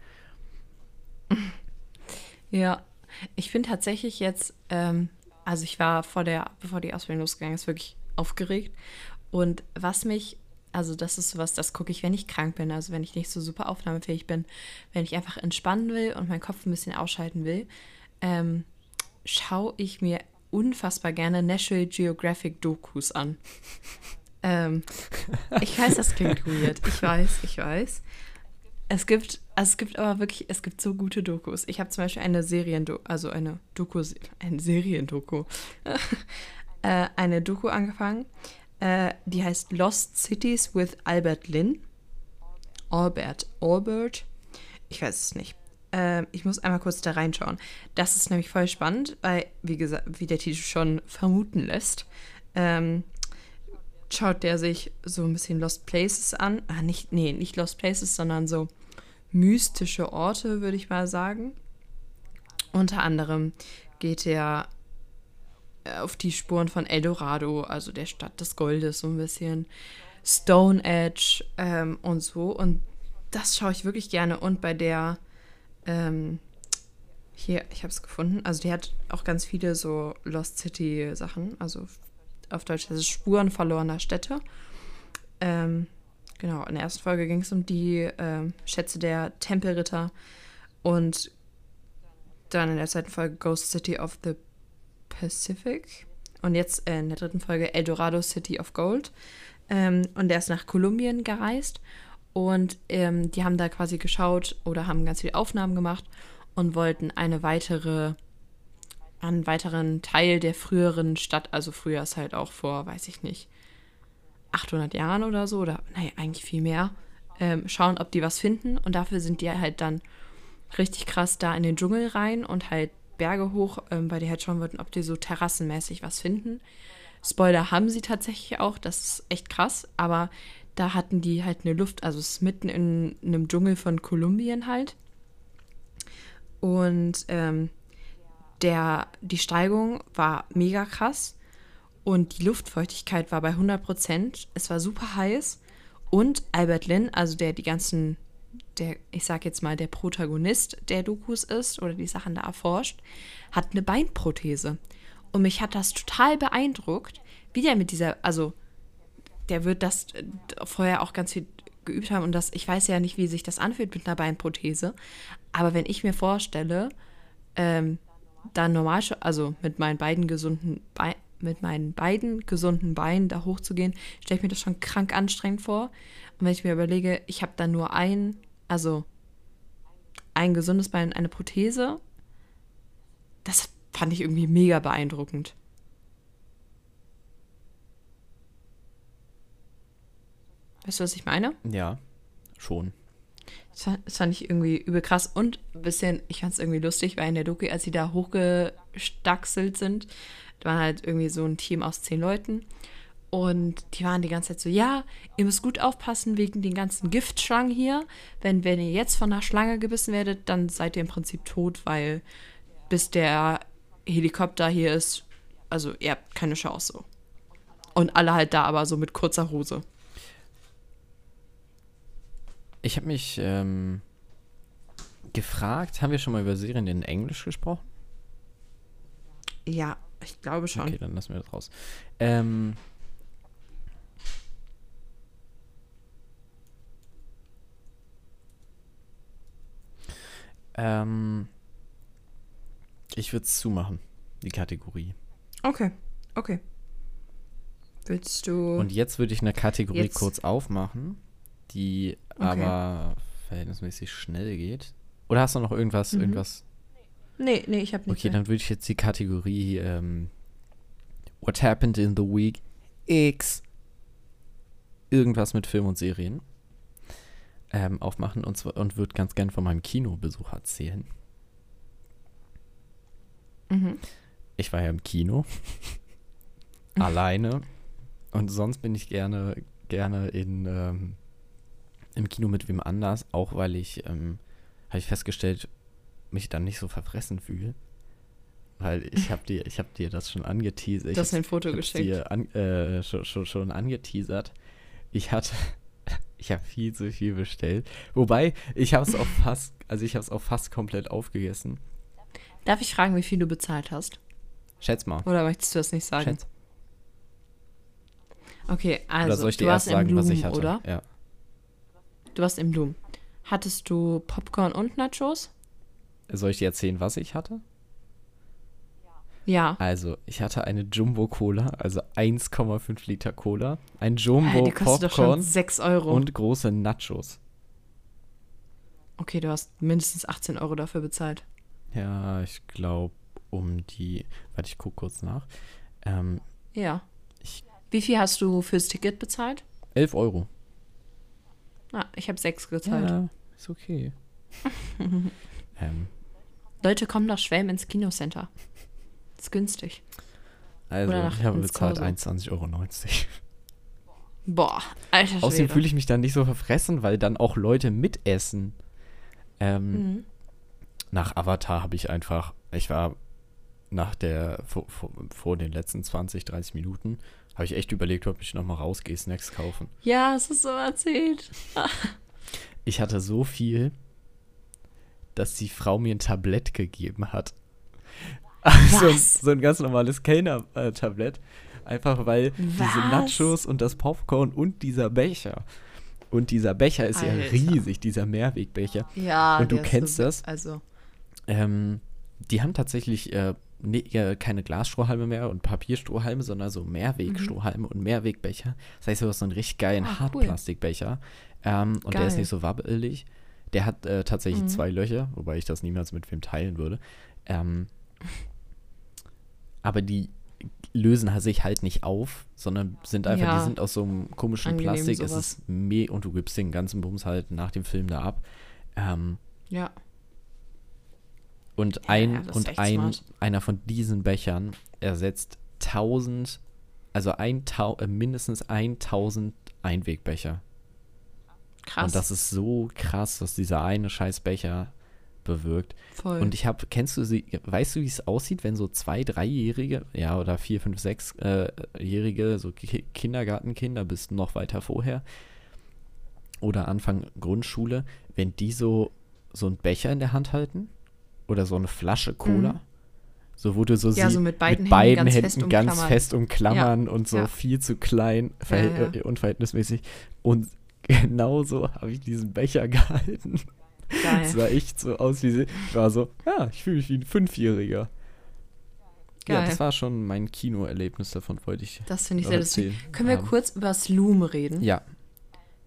Ja, ich bin tatsächlich jetzt, ähm, also ich war vor der, bevor die Ausbildung losgegangen ist, wirklich aufgeregt. Und was mich, also das ist sowas, das gucke ich, wenn ich krank bin, also wenn ich nicht so super aufnahmefähig bin, wenn ich einfach entspannen will und meinen Kopf ein bisschen ausschalten will, ähm, schaue ich mir unfassbar gerne National Geographic Dokus an. ähm, ich weiß, das klingt weird. Ich weiß, ich weiß. Es gibt, also es gibt aber wirklich, es gibt so gute Dokus. Ich habe zum Beispiel eine Seriendoku, also eine Doku, eine Seriendoku, äh, eine Doku angefangen, äh, die heißt Lost Cities with Albert Lynn. Albert, Albert, ich weiß es nicht. Äh, ich muss einmal kurz da reinschauen. Das ist nämlich voll spannend, weil, wie gesagt, wie der Titel schon vermuten lässt, ähm, schaut der sich so ein bisschen Lost Places an. Ah, nicht, nee, nicht Lost Places, sondern so mystische Orte, würde ich mal sagen. Unter anderem geht er auf die Spuren von Eldorado, also der Stadt des Goldes, so ein bisschen. Stone Edge ähm, und so. Und das schaue ich wirklich gerne. Und bei der, ähm, hier, ich habe es gefunden. Also die hat auch ganz viele so Lost City Sachen. Also auf Deutsch heißt es Spuren verlorener Städte. Ähm, genau, in der ersten Folge ging es um die ähm, Schätze der Tempelritter. Und dann in der zweiten Folge Ghost City of the Pacific. Und jetzt äh, in der dritten Folge Eldorado City of Gold. Ähm, und er ist nach Kolumbien gereist. Und ähm, die haben da quasi geschaut oder haben ganz viele Aufnahmen gemacht und wollten eine weitere, einen weiteren Teil der früheren Stadt, also früher ist halt auch vor, weiß ich nicht, 800 Jahren oder so, oder nee, eigentlich viel mehr, ähm, schauen, ob die was finden. Und dafür sind die halt dann richtig krass da in den Dschungel rein und halt Berge hoch, ähm, weil die halt schauen wollten, ob die so terrassenmäßig was finden. Spoiler haben sie tatsächlich auch, das ist echt krass, aber da hatten die halt eine Luft, also es ist mitten in einem Dschungel von Kolumbien halt. Und ähm, der, die Steigung war mega krass und die Luftfeuchtigkeit war bei 100 Prozent. Es war super heiß und Albert Lin, also der die ganzen, der, ich sag jetzt mal, der Protagonist der Dokus ist oder die Sachen da erforscht, hat eine Beinprothese. Und mich hat das total beeindruckt, wie der mit dieser, also der wird das äh, vorher auch ganz viel geübt haben und das, ich weiß ja nicht, wie sich das anfühlt mit einer Beinprothese, aber wenn ich mir vorstelle, ähm, da normal, also mit meinen beiden gesunden Beinen, mit meinen beiden gesunden Beinen da hochzugehen, stelle ich mir das schon krank anstrengend vor. Und wenn ich mir überlege, ich habe dann nur ein, also ein gesundes Bein, und eine Prothese, das fand ich irgendwie mega beeindruckend. Weißt du, was ich meine? Ja, schon. Das fand, das fand ich irgendwie übel krass und ein bisschen, ich fand es irgendwie lustig, weil in der Doku, als sie da hochgestaxelt sind, da waren halt irgendwie so ein Team aus zehn Leuten und die waren die ganze Zeit so, ja, ihr müsst gut aufpassen wegen den ganzen Giftschlangen hier. Wenn, wenn ihr jetzt von einer Schlange gebissen werdet, dann seid ihr im Prinzip tot, weil bis der Helikopter hier ist, also ihr habt keine Chance so. Und alle halt da aber so mit kurzer Hose. Ich habe mich ähm, gefragt, haben wir schon mal über Serien in Englisch gesprochen? Ja, ich glaube schon. Okay, dann lassen wir das raus. Ähm, ähm, ich würde es zumachen, die Kategorie. Okay, okay. Willst du. Und jetzt würde ich eine Kategorie Jetzt- kurz aufmachen, die aber verhältnismäßig schnell geht. Oder hast du noch irgendwas, Mhm. irgendwas? nee, nee, ich habe nicht. Okay, mehr. dann würde ich jetzt die Kategorie ähm, What happened in the week X irgendwas mit Film und Serien ähm, aufmachen und, zwar, und würde ganz gern von meinem Kinobesuch erzählen. Mhm. Ich war ja im Kino. alleine. Und sonst bin ich gerne, gerne in, ähm, im Kino mit wem anders, auch weil ich, ähm, habe ich festgestellt, mich dann nicht so verfressen fühle. Weil ich habe dir, ich habe dir das schon angeteasert. Du hast Ich mir ein Foto geschickt. dir an, äh, schon, schon, schon angeteasert. Ich hatte, ich habe viel zu viel bestellt. Wobei, ich habe es auch fast, also ich habe es auch fast komplett aufgegessen. Darf ich fragen, wie viel du bezahlt hast? Schätz mal. Oder möchtest du das nicht sagen? Schätz. Okay, also Oder soll ich dir du erst warst im sagen, Bloom, was ich hatte? oder? Ja. Du warst im Bloom. Hattest du Popcorn und Nachos? Soll ich dir erzählen, was ich hatte? Ja. Also, ich hatte eine Jumbo Cola, also 1,5 Liter Cola, ein Jumbo die kostet doch schon Popcorn 6 Euro. und große Nachos. okay, du hast mindestens 18 Euro dafür bezahlt. Ja, ich glaube um die, warte, ich gucke kurz nach. Ähm, Ja. Wie viel hast du fürs Ticket bezahlt? 11 Euro. Ah, ich habe 6 gezahlt. Ja, ist okay. ähm, Leute kommen nach Schwelm ins Kinocenter. Ist günstig. also, ich habe bezahlt Corso. 21,90 Euro. Boah, alter Schwede. Außerdem fühle ich mich dann nicht so verfressen, weil dann auch Leute mitessen. Ähm, Mhm. nach Avatar habe ich einfach, ich war nach der, vor, vor, vor den letzten 20, 30 Minuten, habe ich echt überlegt, ob ich nochmal rausgehe, Snacks kaufen. Ja, es ist so erzählt. Ich hatte so viel, dass die Frau mir ein Tablett gegeben hat. so, ein, so ein ganz normales Kellner-Tablett. Einfach weil diese Was? Nachos und das Popcorn und dieser Becher. Und dieser Becher ist ja Alter. riesig, dieser Mehrwegbecher. Ja, Und du kennst so, das? Also, Ähm, die haben tatsächlich äh, ne, ja, keine Glasstrohhalme mehr und Papierstrohhalme, sondern so Mehrwegstrohhalme und Mehrwegbecher. Das heißt, du hast so einen richtig geilen cool. Hartplastikbecher. Ähm, und der ist Geil. nicht so wabbelig. Der hat äh, tatsächlich Mhm. zwei Löcher, wobei ich das niemals mit wem teilen würde. Ähm, aber die lösen sich halt nicht auf, sondern sind einfach, Ja. die sind aus so einem komischen Angenehm, Plastik. Es sowas. ist meh und du gibst den ganzen Bums halt nach dem Film da ab. Ähm, ja. und ein ja, und ein smart. einer von diesen Bechern ersetzt 1000, also ein äh, mindestens 1000 Einwegbecher. Krass. Und das ist so krass, was dieser eine scheiß Becher bewirkt. Voll. Und ich habe, kennst du sie, weißt du, wie es aussieht, wenn so zwei, dreijährige, ja, oder vier, fünf, sechs äh, so Ki Kindergartenkinder bis noch weiter vorher oder Anfang Grundschule, wenn die so, so einen Becher in der Hand halten oder so eine Flasche Cola Mhm. So, wo du so, Ja, sie so mit beiden beiden Händen ganz Händen fest ganz umklammern. fest umklammern und so ja. viel zu klein, verhält, Ja, ja. äh, unverhältnismäßig. Und genauso habe ich diesen Becher gehalten. Es Geil. sah echt so aus wie sie. Ich war so, ja, ich fühle mich wie ein Fünfjähriger. Ja, Geil. das war schon mein Kinoerlebnis, davon wollte ich. Das finde ich sehr lustig. Können wir Ähm, kurz über das Loom reden? Ja,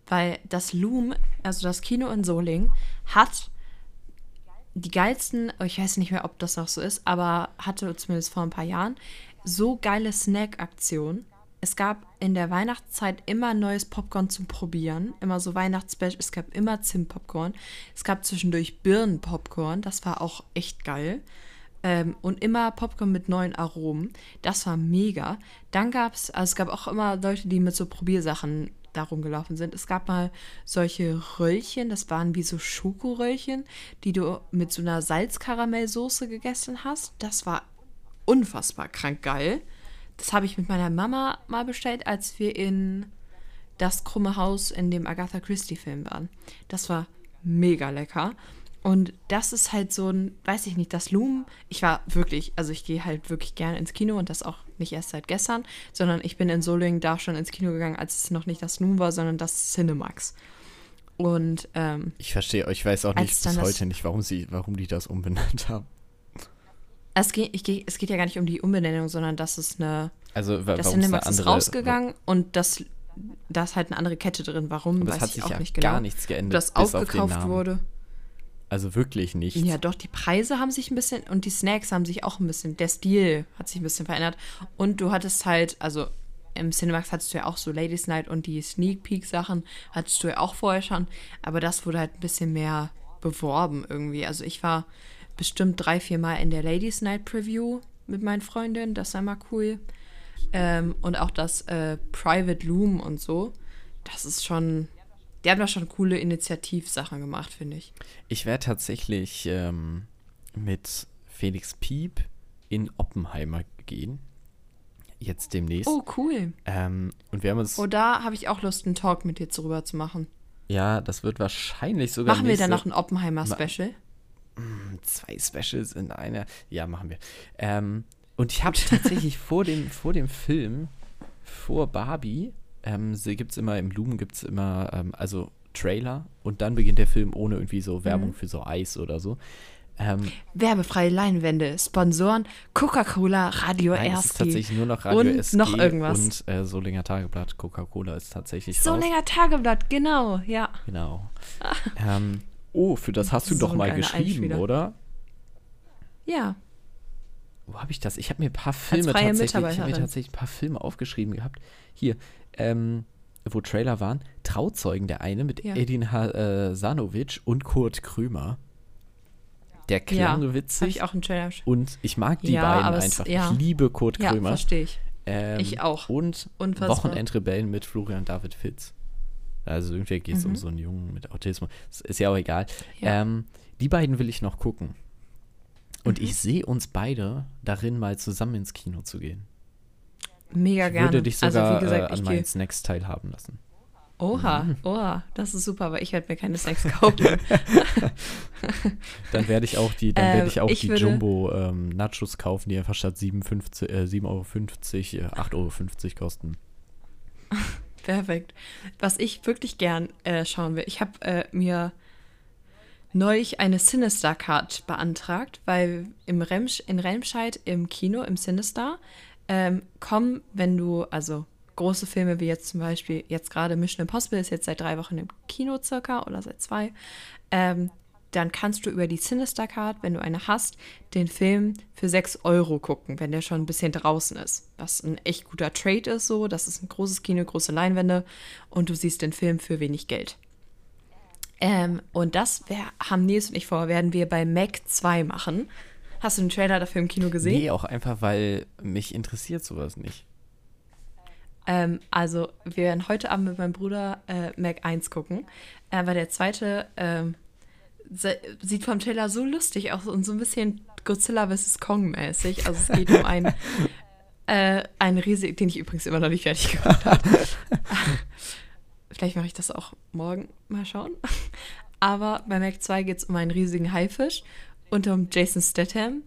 Weil das Loom, also das Kino in Solingen, hat die geilsten, ich weiß nicht mehr, ob das noch so ist, aber hatte zumindest vor ein paar Jahren so geile Snack-Aktionen. Es gab in der Weihnachtszeit immer neues Popcorn zum Probieren, immer so Weihnachtsspecial. Es gab immer Zimtpopcorn. Es gab zwischendurch Birnenpopcorn, das war auch echt geil. Ähm, und immer Popcorn mit neuen Aromen. Das war mega. Dann gab es, also es gab auch immer Leute, die mit so Probiersachen da rumgelaufen sind. Es gab mal solche Röllchen, das waren wie so Schokoröllchen, die du mit so einer Salzkaramellsoße gegessen hast. Das war unfassbar krank geil. Das habe ich mit meiner Mama mal bestellt, als wir in das krumme Haus in dem Agatha Christie-Film waren. Das war mega lecker. Und das ist halt so ein, weiß ich nicht, das Loom. Ich war wirklich, also ich gehe halt wirklich gerne ins Kino und das auch nicht erst seit gestern, sondern ich bin in Solingen da schon ins Kino gegangen, als es noch nicht das Loom war, sondern das Cinemax. Und ähm, ich verstehe, ich weiß auch nicht bis heute nicht, warum sie, warum die das umbenannt haben. Es, geht, ich, es geht ja gar nicht um die Umbenennung, sondern das ist eine, Also, das warum Cinemax ist rausgegangen und das, da ist halt eine andere Kette drin. Warum, Aber es weiß hat ich sich auch ja nicht genau. gar nichts geändert. das aufgekauft wurde. Also wirklich nichts. Ja, doch, die Preise haben sich ein bisschen und die Snacks haben sich auch ein bisschen, der Stil hat sich ein bisschen verändert. Und du hattest halt, also im Cinemax hattest du ja auch so Ladies Night und die Sneak Peek Sachen hattest du ja auch vorher schon, aber das wurde halt ein bisschen mehr beworben irgendwie. Also ich war bestimmt drei, vier Mal in der Ladies Night Preview mit meinen Freundinnen, das war mal cool. Ähm, und auch das äh, Private Loom und so, das ist schon, die haben da schon coole Initiativsachen gemacht, finde ich. Ich werde tatsächlich ähm, mit Felix Piep in Oppenheimer gehen. Jetzt demnächst. Oh, cool. Ähm, und wir haben uns. Oh, da habe ich auch Lust, einen Talk mit dir drüber zu machen. Ja, das wird wahrscheinlich sogar. Machen wir dann noch ein Oppenheimer-Special? Zwei Specials in einer. Ja, machen wir. Ähm, und ich habe tatsächlich vor dem, vor dem Film, vor Barbie, ähm, gibt es immer im Lumen gibt es immer, ähm, also Trailer und dann beginnt der Film ohne irgendwie so Werbung Mhm. für so Eis oder so. Ähm, Werbefreie Leinwände, Sponsoren, Coca-Cola, Radio nein, es ist RSG. tatsächlich nur noch Radio und SG noch irgendwas. und äh, Solinger Tageblatt. Coca-Cola ist tatsächlich raus. Solinger Tageblatt, genau, ja. Genau. ähm, oh, für das hast du So doch mal geschrieben, oder? Ja, Wo habe ich das? Ich habe mir ein paar Filme tatsächlich, ich habe mir tatsächlich ein paar Filme aufgeschrieben gehabt. Hier, ähm, wo Trailer waren. Trauzeugen, der eine mit Ja. Edin Hasanovic und Kurt Krümer. Der ja. klang Habe witzig ich auch einen Trailer. und ich mag die Ja, beiden einfach. ja. Ich liebe Kurt Ja, Krümer. verstehe ich. Ähm, Ich auch. Und Unfassbar. Wochenendrebellen mit Florian David Fitz. Also irgendwie geht es um so einen Jungen mit Autismus. Ist ja auch egal. Mhm. Ja. Ähm, die beiden will ich noch gucken. Und Mhm. ich sehe uns beide darin, mal zusammen ins Kino zu gehen. Mega Ich gerne. würde dich sogar also, wie gesagt, äh, an ich meinen. Snacks teilhaben lassen. Oha, Mhm. oha, das ist super, aber ich werde mir keine Snacks kaufen. Dann werde ich auch die, dann Ähm, werde ich auch ich die Jumbo ähm, Nachos kaufen, die einfach statt 7,50 äh, 7,50 Euro, äh, 8,50 Euro kosten. Perfekt. Was ich wirklich gern äh, schauen will, ich habe äh, mir neulich eine Sinister Card beantragt, weil im Remsch, in Remscheid im Kino, im Sinister, ähm, kommen, wenn du, also große Filme wie jetzt zum Beispiel, jetzt gerade Mission Impossible ist jetzt seit drei Wochen im Kino circa oder seit zwei, ähm, dann kannst du über die Sinister Card, wenn du eine hast, den Film für 6 Euro gucken, wenn der schon ein bisschen draußen ist. Was ein echt guter Trade ist, so. Das ist ein großes Kino, große Leinwände und du siehst den Film für wenig Geld. Ähm, und das wär, haben Nils und ich vor, werden wir bei Mac 2 machen. Hast du den Trailer dafür im Kino gesehen? Nee, auch einfach, weil mich interessiert sowas nicht. Ähm, also, wir werden heute Abend mit meinem Bruder äh, Mac 1 gucken. Weil der zweite ähm, sieht vom Trailer so lustig aus und so ein bisschen Godzilla vs. Kong mäßig. Also es geht um einen, äh, einen riesigen, den ich übrigens immer noch nicht fertig geguckt habe. Vielleicht mache ich das auch morgen mal schauen. Aber bei Mac 2 geht es um einen riesigen Haifisch und um Jason Statham.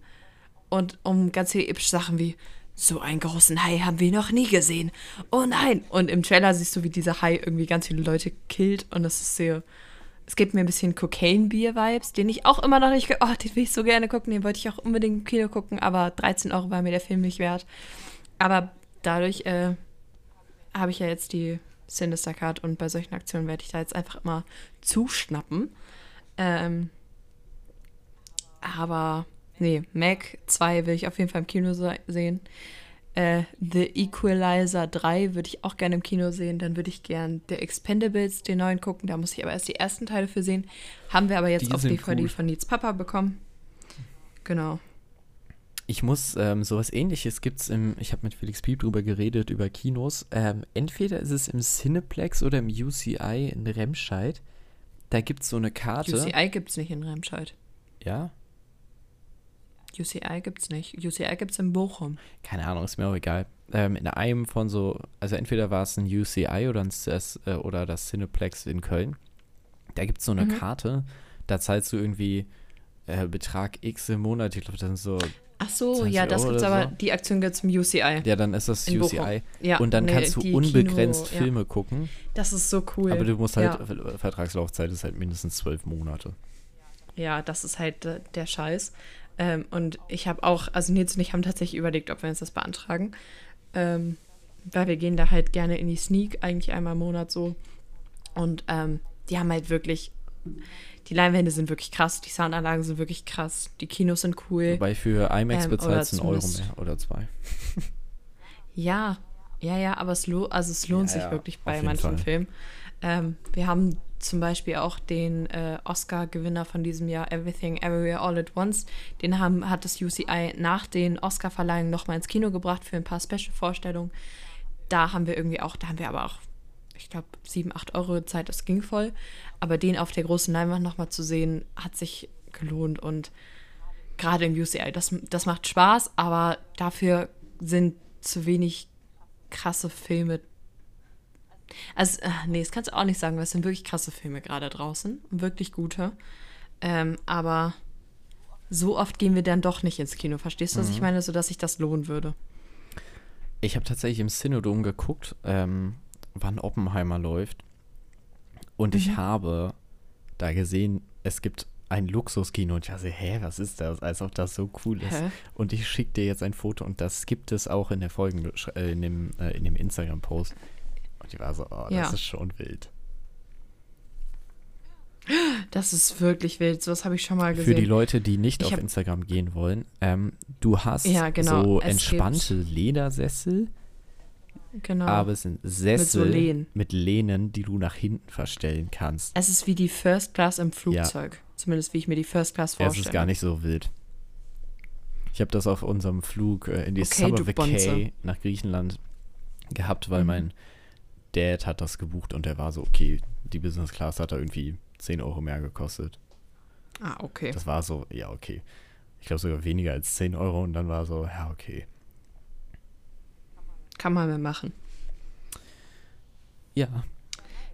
und um ganz viele epische Sachen wie so einen großen Hai haben wir noch nie gesehen. Oh nein! Und im Trailer siehst du, wie dieser Hai irgendwie ganz viele Leute killt und das ist sehr. Es gibt mir ein bisschen Cocaine-Bier-Vibes, den ich auch immer noch nicht. Oh, den will ich so gerne gucken. Den wollte ich auch unbedingt im Kino gucken, aber 13 Euro war mir der Film nicht wert. Aber dadurch äh, habe ich ja jetzt die Sinister Card und bei solchen Aktionen werde ich da jetzt einfach immer zuschnappen. Ähm, aber nee, Mac 2 will ich auf jeden Fall im Kino se sehen. Äh, The Equalizer 3 würde ich auch gerne im Kino sehen. Dann würde ich gerne The Expendables, den neuen, gucken. Da muss ich aber erst die ersten Teile für sehen. Haben wir aber jetzt Die auf DVD cool. von Needs Papa bekommen. Genau. Ich muss, ähm, sowas ähnliches gibt's im, ich habe mit Felix Piep drüber geredet, über Kinos. Ähm, entweder ist es im Cineplex oder im UCI in Remscheid. Da gibt's so eine Karte. UCI gibt es nicht in Remscheid. Ja? UCI gibt es nicht. UCI gibt es in Bochum. Keine Ahnung, ist mir auch egal. Ähm, in einem von so, also entweder war es ein UCI oder, ein CS, äh, oder das Cineplex in Köln. Da gibt es so eine Mhm. Karte, da zahlst du irgendwie äh, Betrag X im Monat. Ich glaube, das sind so, Ach so, 20 ja, das Euro gibt's aber, so. die Aktion gibt es im UCI. ja, dann ist das In. UCI. Ja, Und dann nee, kannst du unbegrenzt Kino- ja. Filme gucken. Das ist so cool. Aber du musst halt, Ja. Ver- Vertragslaufzeit ist halt mindestens zwölf Monate. Ja, das ist halt äh, der Scheiß. Ähm, und ich habe auch, also Nils und ich haben tatsächlich überlegt, ob wir uns das beantragen. Ähm, weil wir gehen da halt gerne in die Sneak, eigentlich einmal im Monat so. Und ähm, die haben halt wirklich, die Leinwände sind wirklich krass, die Soundanlagen sind wirklich krass, die Kinos sind cool. Wobei für IMAX Ähm, bezahlst du einen Euro mehr oder zwei. Ja, ja, ja, aber es, lo also es lohnt Ja, sich ja, wirklich bei manchen Fall. Filmen. Ähm, wir haben zum Beispiel auch den äh, Oscar-Gewinner von diesem Jahr, Everything Everywhere All at Once. Den haben, hat das UCI nach den Oscar-Verleihungen nochmal ins Kino gebracht für ein paar Special-Vorstellungen. Da haben wir irgendwie auch, da haben wir aber auch, ich glaube, 7, 8 Euro Zeit, das ging voll. Aber den auf der großen Leinwand nochmal zu sehen, hat sich gelohnt und gerade im UCI, das, das macht Spaß, aber dafür sind zu wenig krasse Filme. Also, äh, nee, das kannst du auch nicht sagen, weil es sind wirklich krasse Filme gerade draußen. Wirklich gute. Ähm, aber so oft gehen wir dann doch nicht ins Kino. Verstehst du, was ich meine? Sodass sich das lohnen würde. Ich habe tatsächlich im Cinedom geguckt, ähm, wann Oppenheimer läuft. Und Mhm. ich habe da gesehen, es gibt ein Luxuskino. Und ich dachte, hä, was ist das? Als ob das so cool ist. Hä? Und ich schicke dir jetzt ein Foto und das gibt es auch in der Folgen, äh, in dem, äh, in dem Instagram-Post. Und ich war so, oh, das Ja. ist schon wild. Das ist wirklich wild. Sowas habe ich schon mal Für gesehen. die Leute, die nicht Ich auf Instagram gehen wollen, ähm, du hast Ja, genau, so entspannte Ledersessel, genau. aber es sind Sessel Lehnen. mit Lehnen, die du nach hinten verstellen kannst. es ist wie die First Class im Flugzeug. Zumindest wie ich mir die First Class Ja, es vorstelle. ist gar nicht so wild. Ich habe das auf unserem Flug äh, in die Okay, Summer Vacay nach Griechenland gehabt, weil Mhm. mein Dad hat das gebucht und der war so, okay, die Business Class hat da irgendwie 10 Euro mehr gekostet. Ah, okay. Das war so, ja, okay. Ich glaube sogar weniger als 10 Euro und dann war so, ja, okay. Kann man mehr machen. Ja,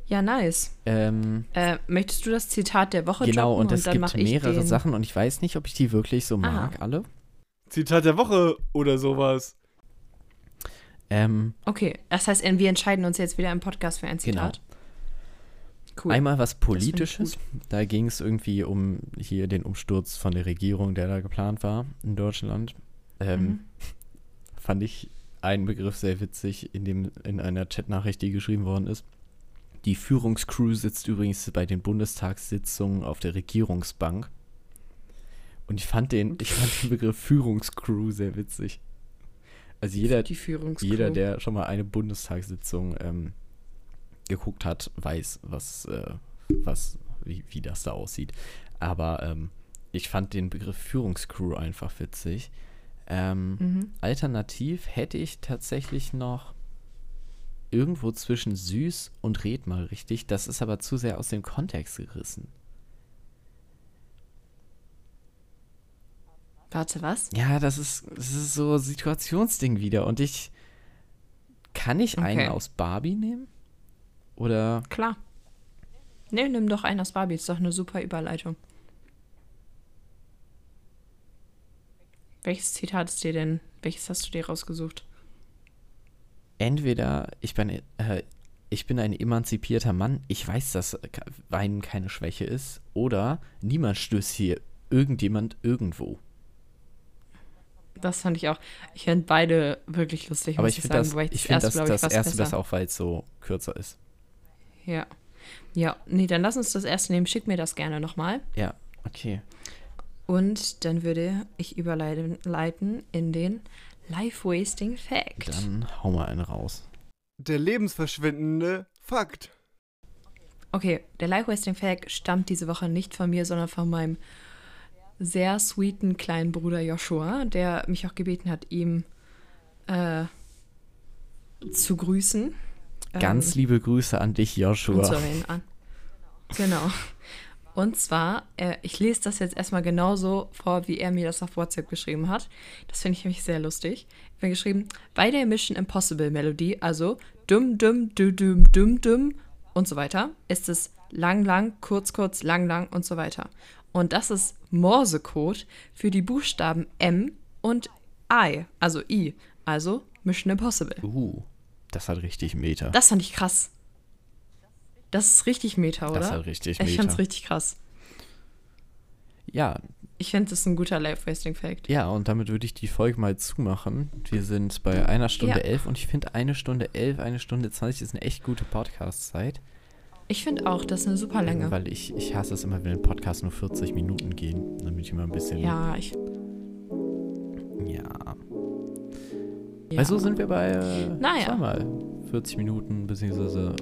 Ja, nice. ähm, Äh, möchtest du das Zitat der Woche genau, und es gibt mehrere Sachen und ich weiß nicht, ob ich die wirklich so Ah. mag, alle. Zitat der Woche oder sowas. Ähm, Okay, das heißt, wir entscheiden uns jetzt wieder im Podcast für ein Zitat. Cool. Einmal was Politisches. Da ging es irgendwie um hier den Umsturz von der Regierung, der da geplant war in Deutschland. Ähm, Mhm. Fand ich einen Begriff sehr witzig in, dem, in einer Chatnachricht, die geschrieben worden ist. Die Führungscrew sitzt übrigens bei den Bundestagssitzungen auf der Regierungsbank. Und ich fand den, ich fand den Begriff Führungscrew sehr witzig. Also jeder, jeder, der schon mal eine Bundestagssitzung ähm, geguckt hat, weiß, was, äh, was, wie, wie das da aussieht. Aber ähm, ich fand den Begriff Führungscrew einfach witzig. Ähm, Mhm. Alternativ hätte ich tatsächlich noch irgendwo zwischen süß und red mal richtig. Das ist aber zu sehr aus dem Kontext gerissen. Warte, was? Ja, das ist, das ist so Situationsding wieder. Und ich. Kann ich einen Okay. aus Barbie nehmen? Oder. Klar. Nee, nimm doch einen aus Barbie. Ist doch eine super Überleitung. Welches Zitat ist dir denn, welches hast du dir rausgesucht? Entweder ich bin, äh, ich bin ein emanzipierter Mann, ich weiß, dass Weinen keine Schwäche ist, oder niemand stößt hier irgendjemand irgendwo. Das fand ich auch. Ich finde beide wirklich lustig, Aber muss ich finde das, wobei ich find das, ich, das was erste besser. besser, auch weil es so kürzer ist. Ja. Ja, nee, dann lass uns das erste nehmen. Schick mir das gerne nochmal. Ja, okay. Und dann würde ich überleiten leiten in den Life-Wasting Fact. Dann hau mal einen raus. Der lebensverschwindende Fakt. Okay, der Life-Wasting Fact stammt diese Woche nicht von mir, sondern von meinem sehr sweeten kleinen Bruder Joshua, der mich auch gebeten hat, ihm äh, zu grüßen. Ganz Ähm, liebe Grüße an dich, und zu Joshua. erwähnen an. Genau. Und zwar, äh, ich lese das jetzt erstmal genauso vor, wie er mir das auf WhatsApp geschrieben hat. Das finde ich nämlich sehr lustig. Ich habe geschrieben, bei der Mission Impossible Melodie, also dumm, dumm, dü, dumm, dumm, dumm und so weiter, ist es lang, lang, kurz, kurz, lang, lang und so weiter. Und das ist Morsecode für die Buchstaben M und I, also I, also Mission Impossible. Uh, das hat richtig Meter. Das fand ich krass. Das ist richtig Meta, oder? Das hat richtig Ich fand's richtig krass. Ja, Ich finde, das ist ein guter Life-Wasting-Fact. ja, und damit würde ich die Folge mal zumachen. Wir sind bei einer Stunde Ja. elf und ich finde eine Stunde elf, eine Stunde zwanzig ist eine echt gute Podcast-Zeit. Ich finde auch, das ist eine super Länge. Weil ich, ich hasse es immer, wenn ein Podcast nur 40 Minuten gehen. Damit ich immer ein bisschen. Ja, ich. Ja. Ja. Weil so sind wir bei. Äh, Naja. Zweimal 40 Minuten, beziehungsweise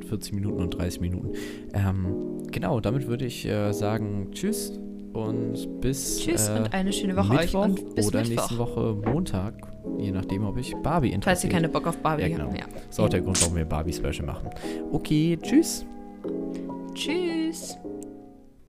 äh, 40 Minuten und 30 Minuten. Ähm, genau, damit würde ich äh, sagen Tschüss und bis. Tschüss äh, und eine schöne Woche Mittwoch euch und bis oder Mittwoch. nächste Woche Montag, je nachdem, ob ich Barbie interessiert. Falls ihr keine Bock auf Barbie Ja, genau. habt. Ja. Das ist auch der Grund, warum wir Barbie-Special machen. Okay, tschüss. Tschüss.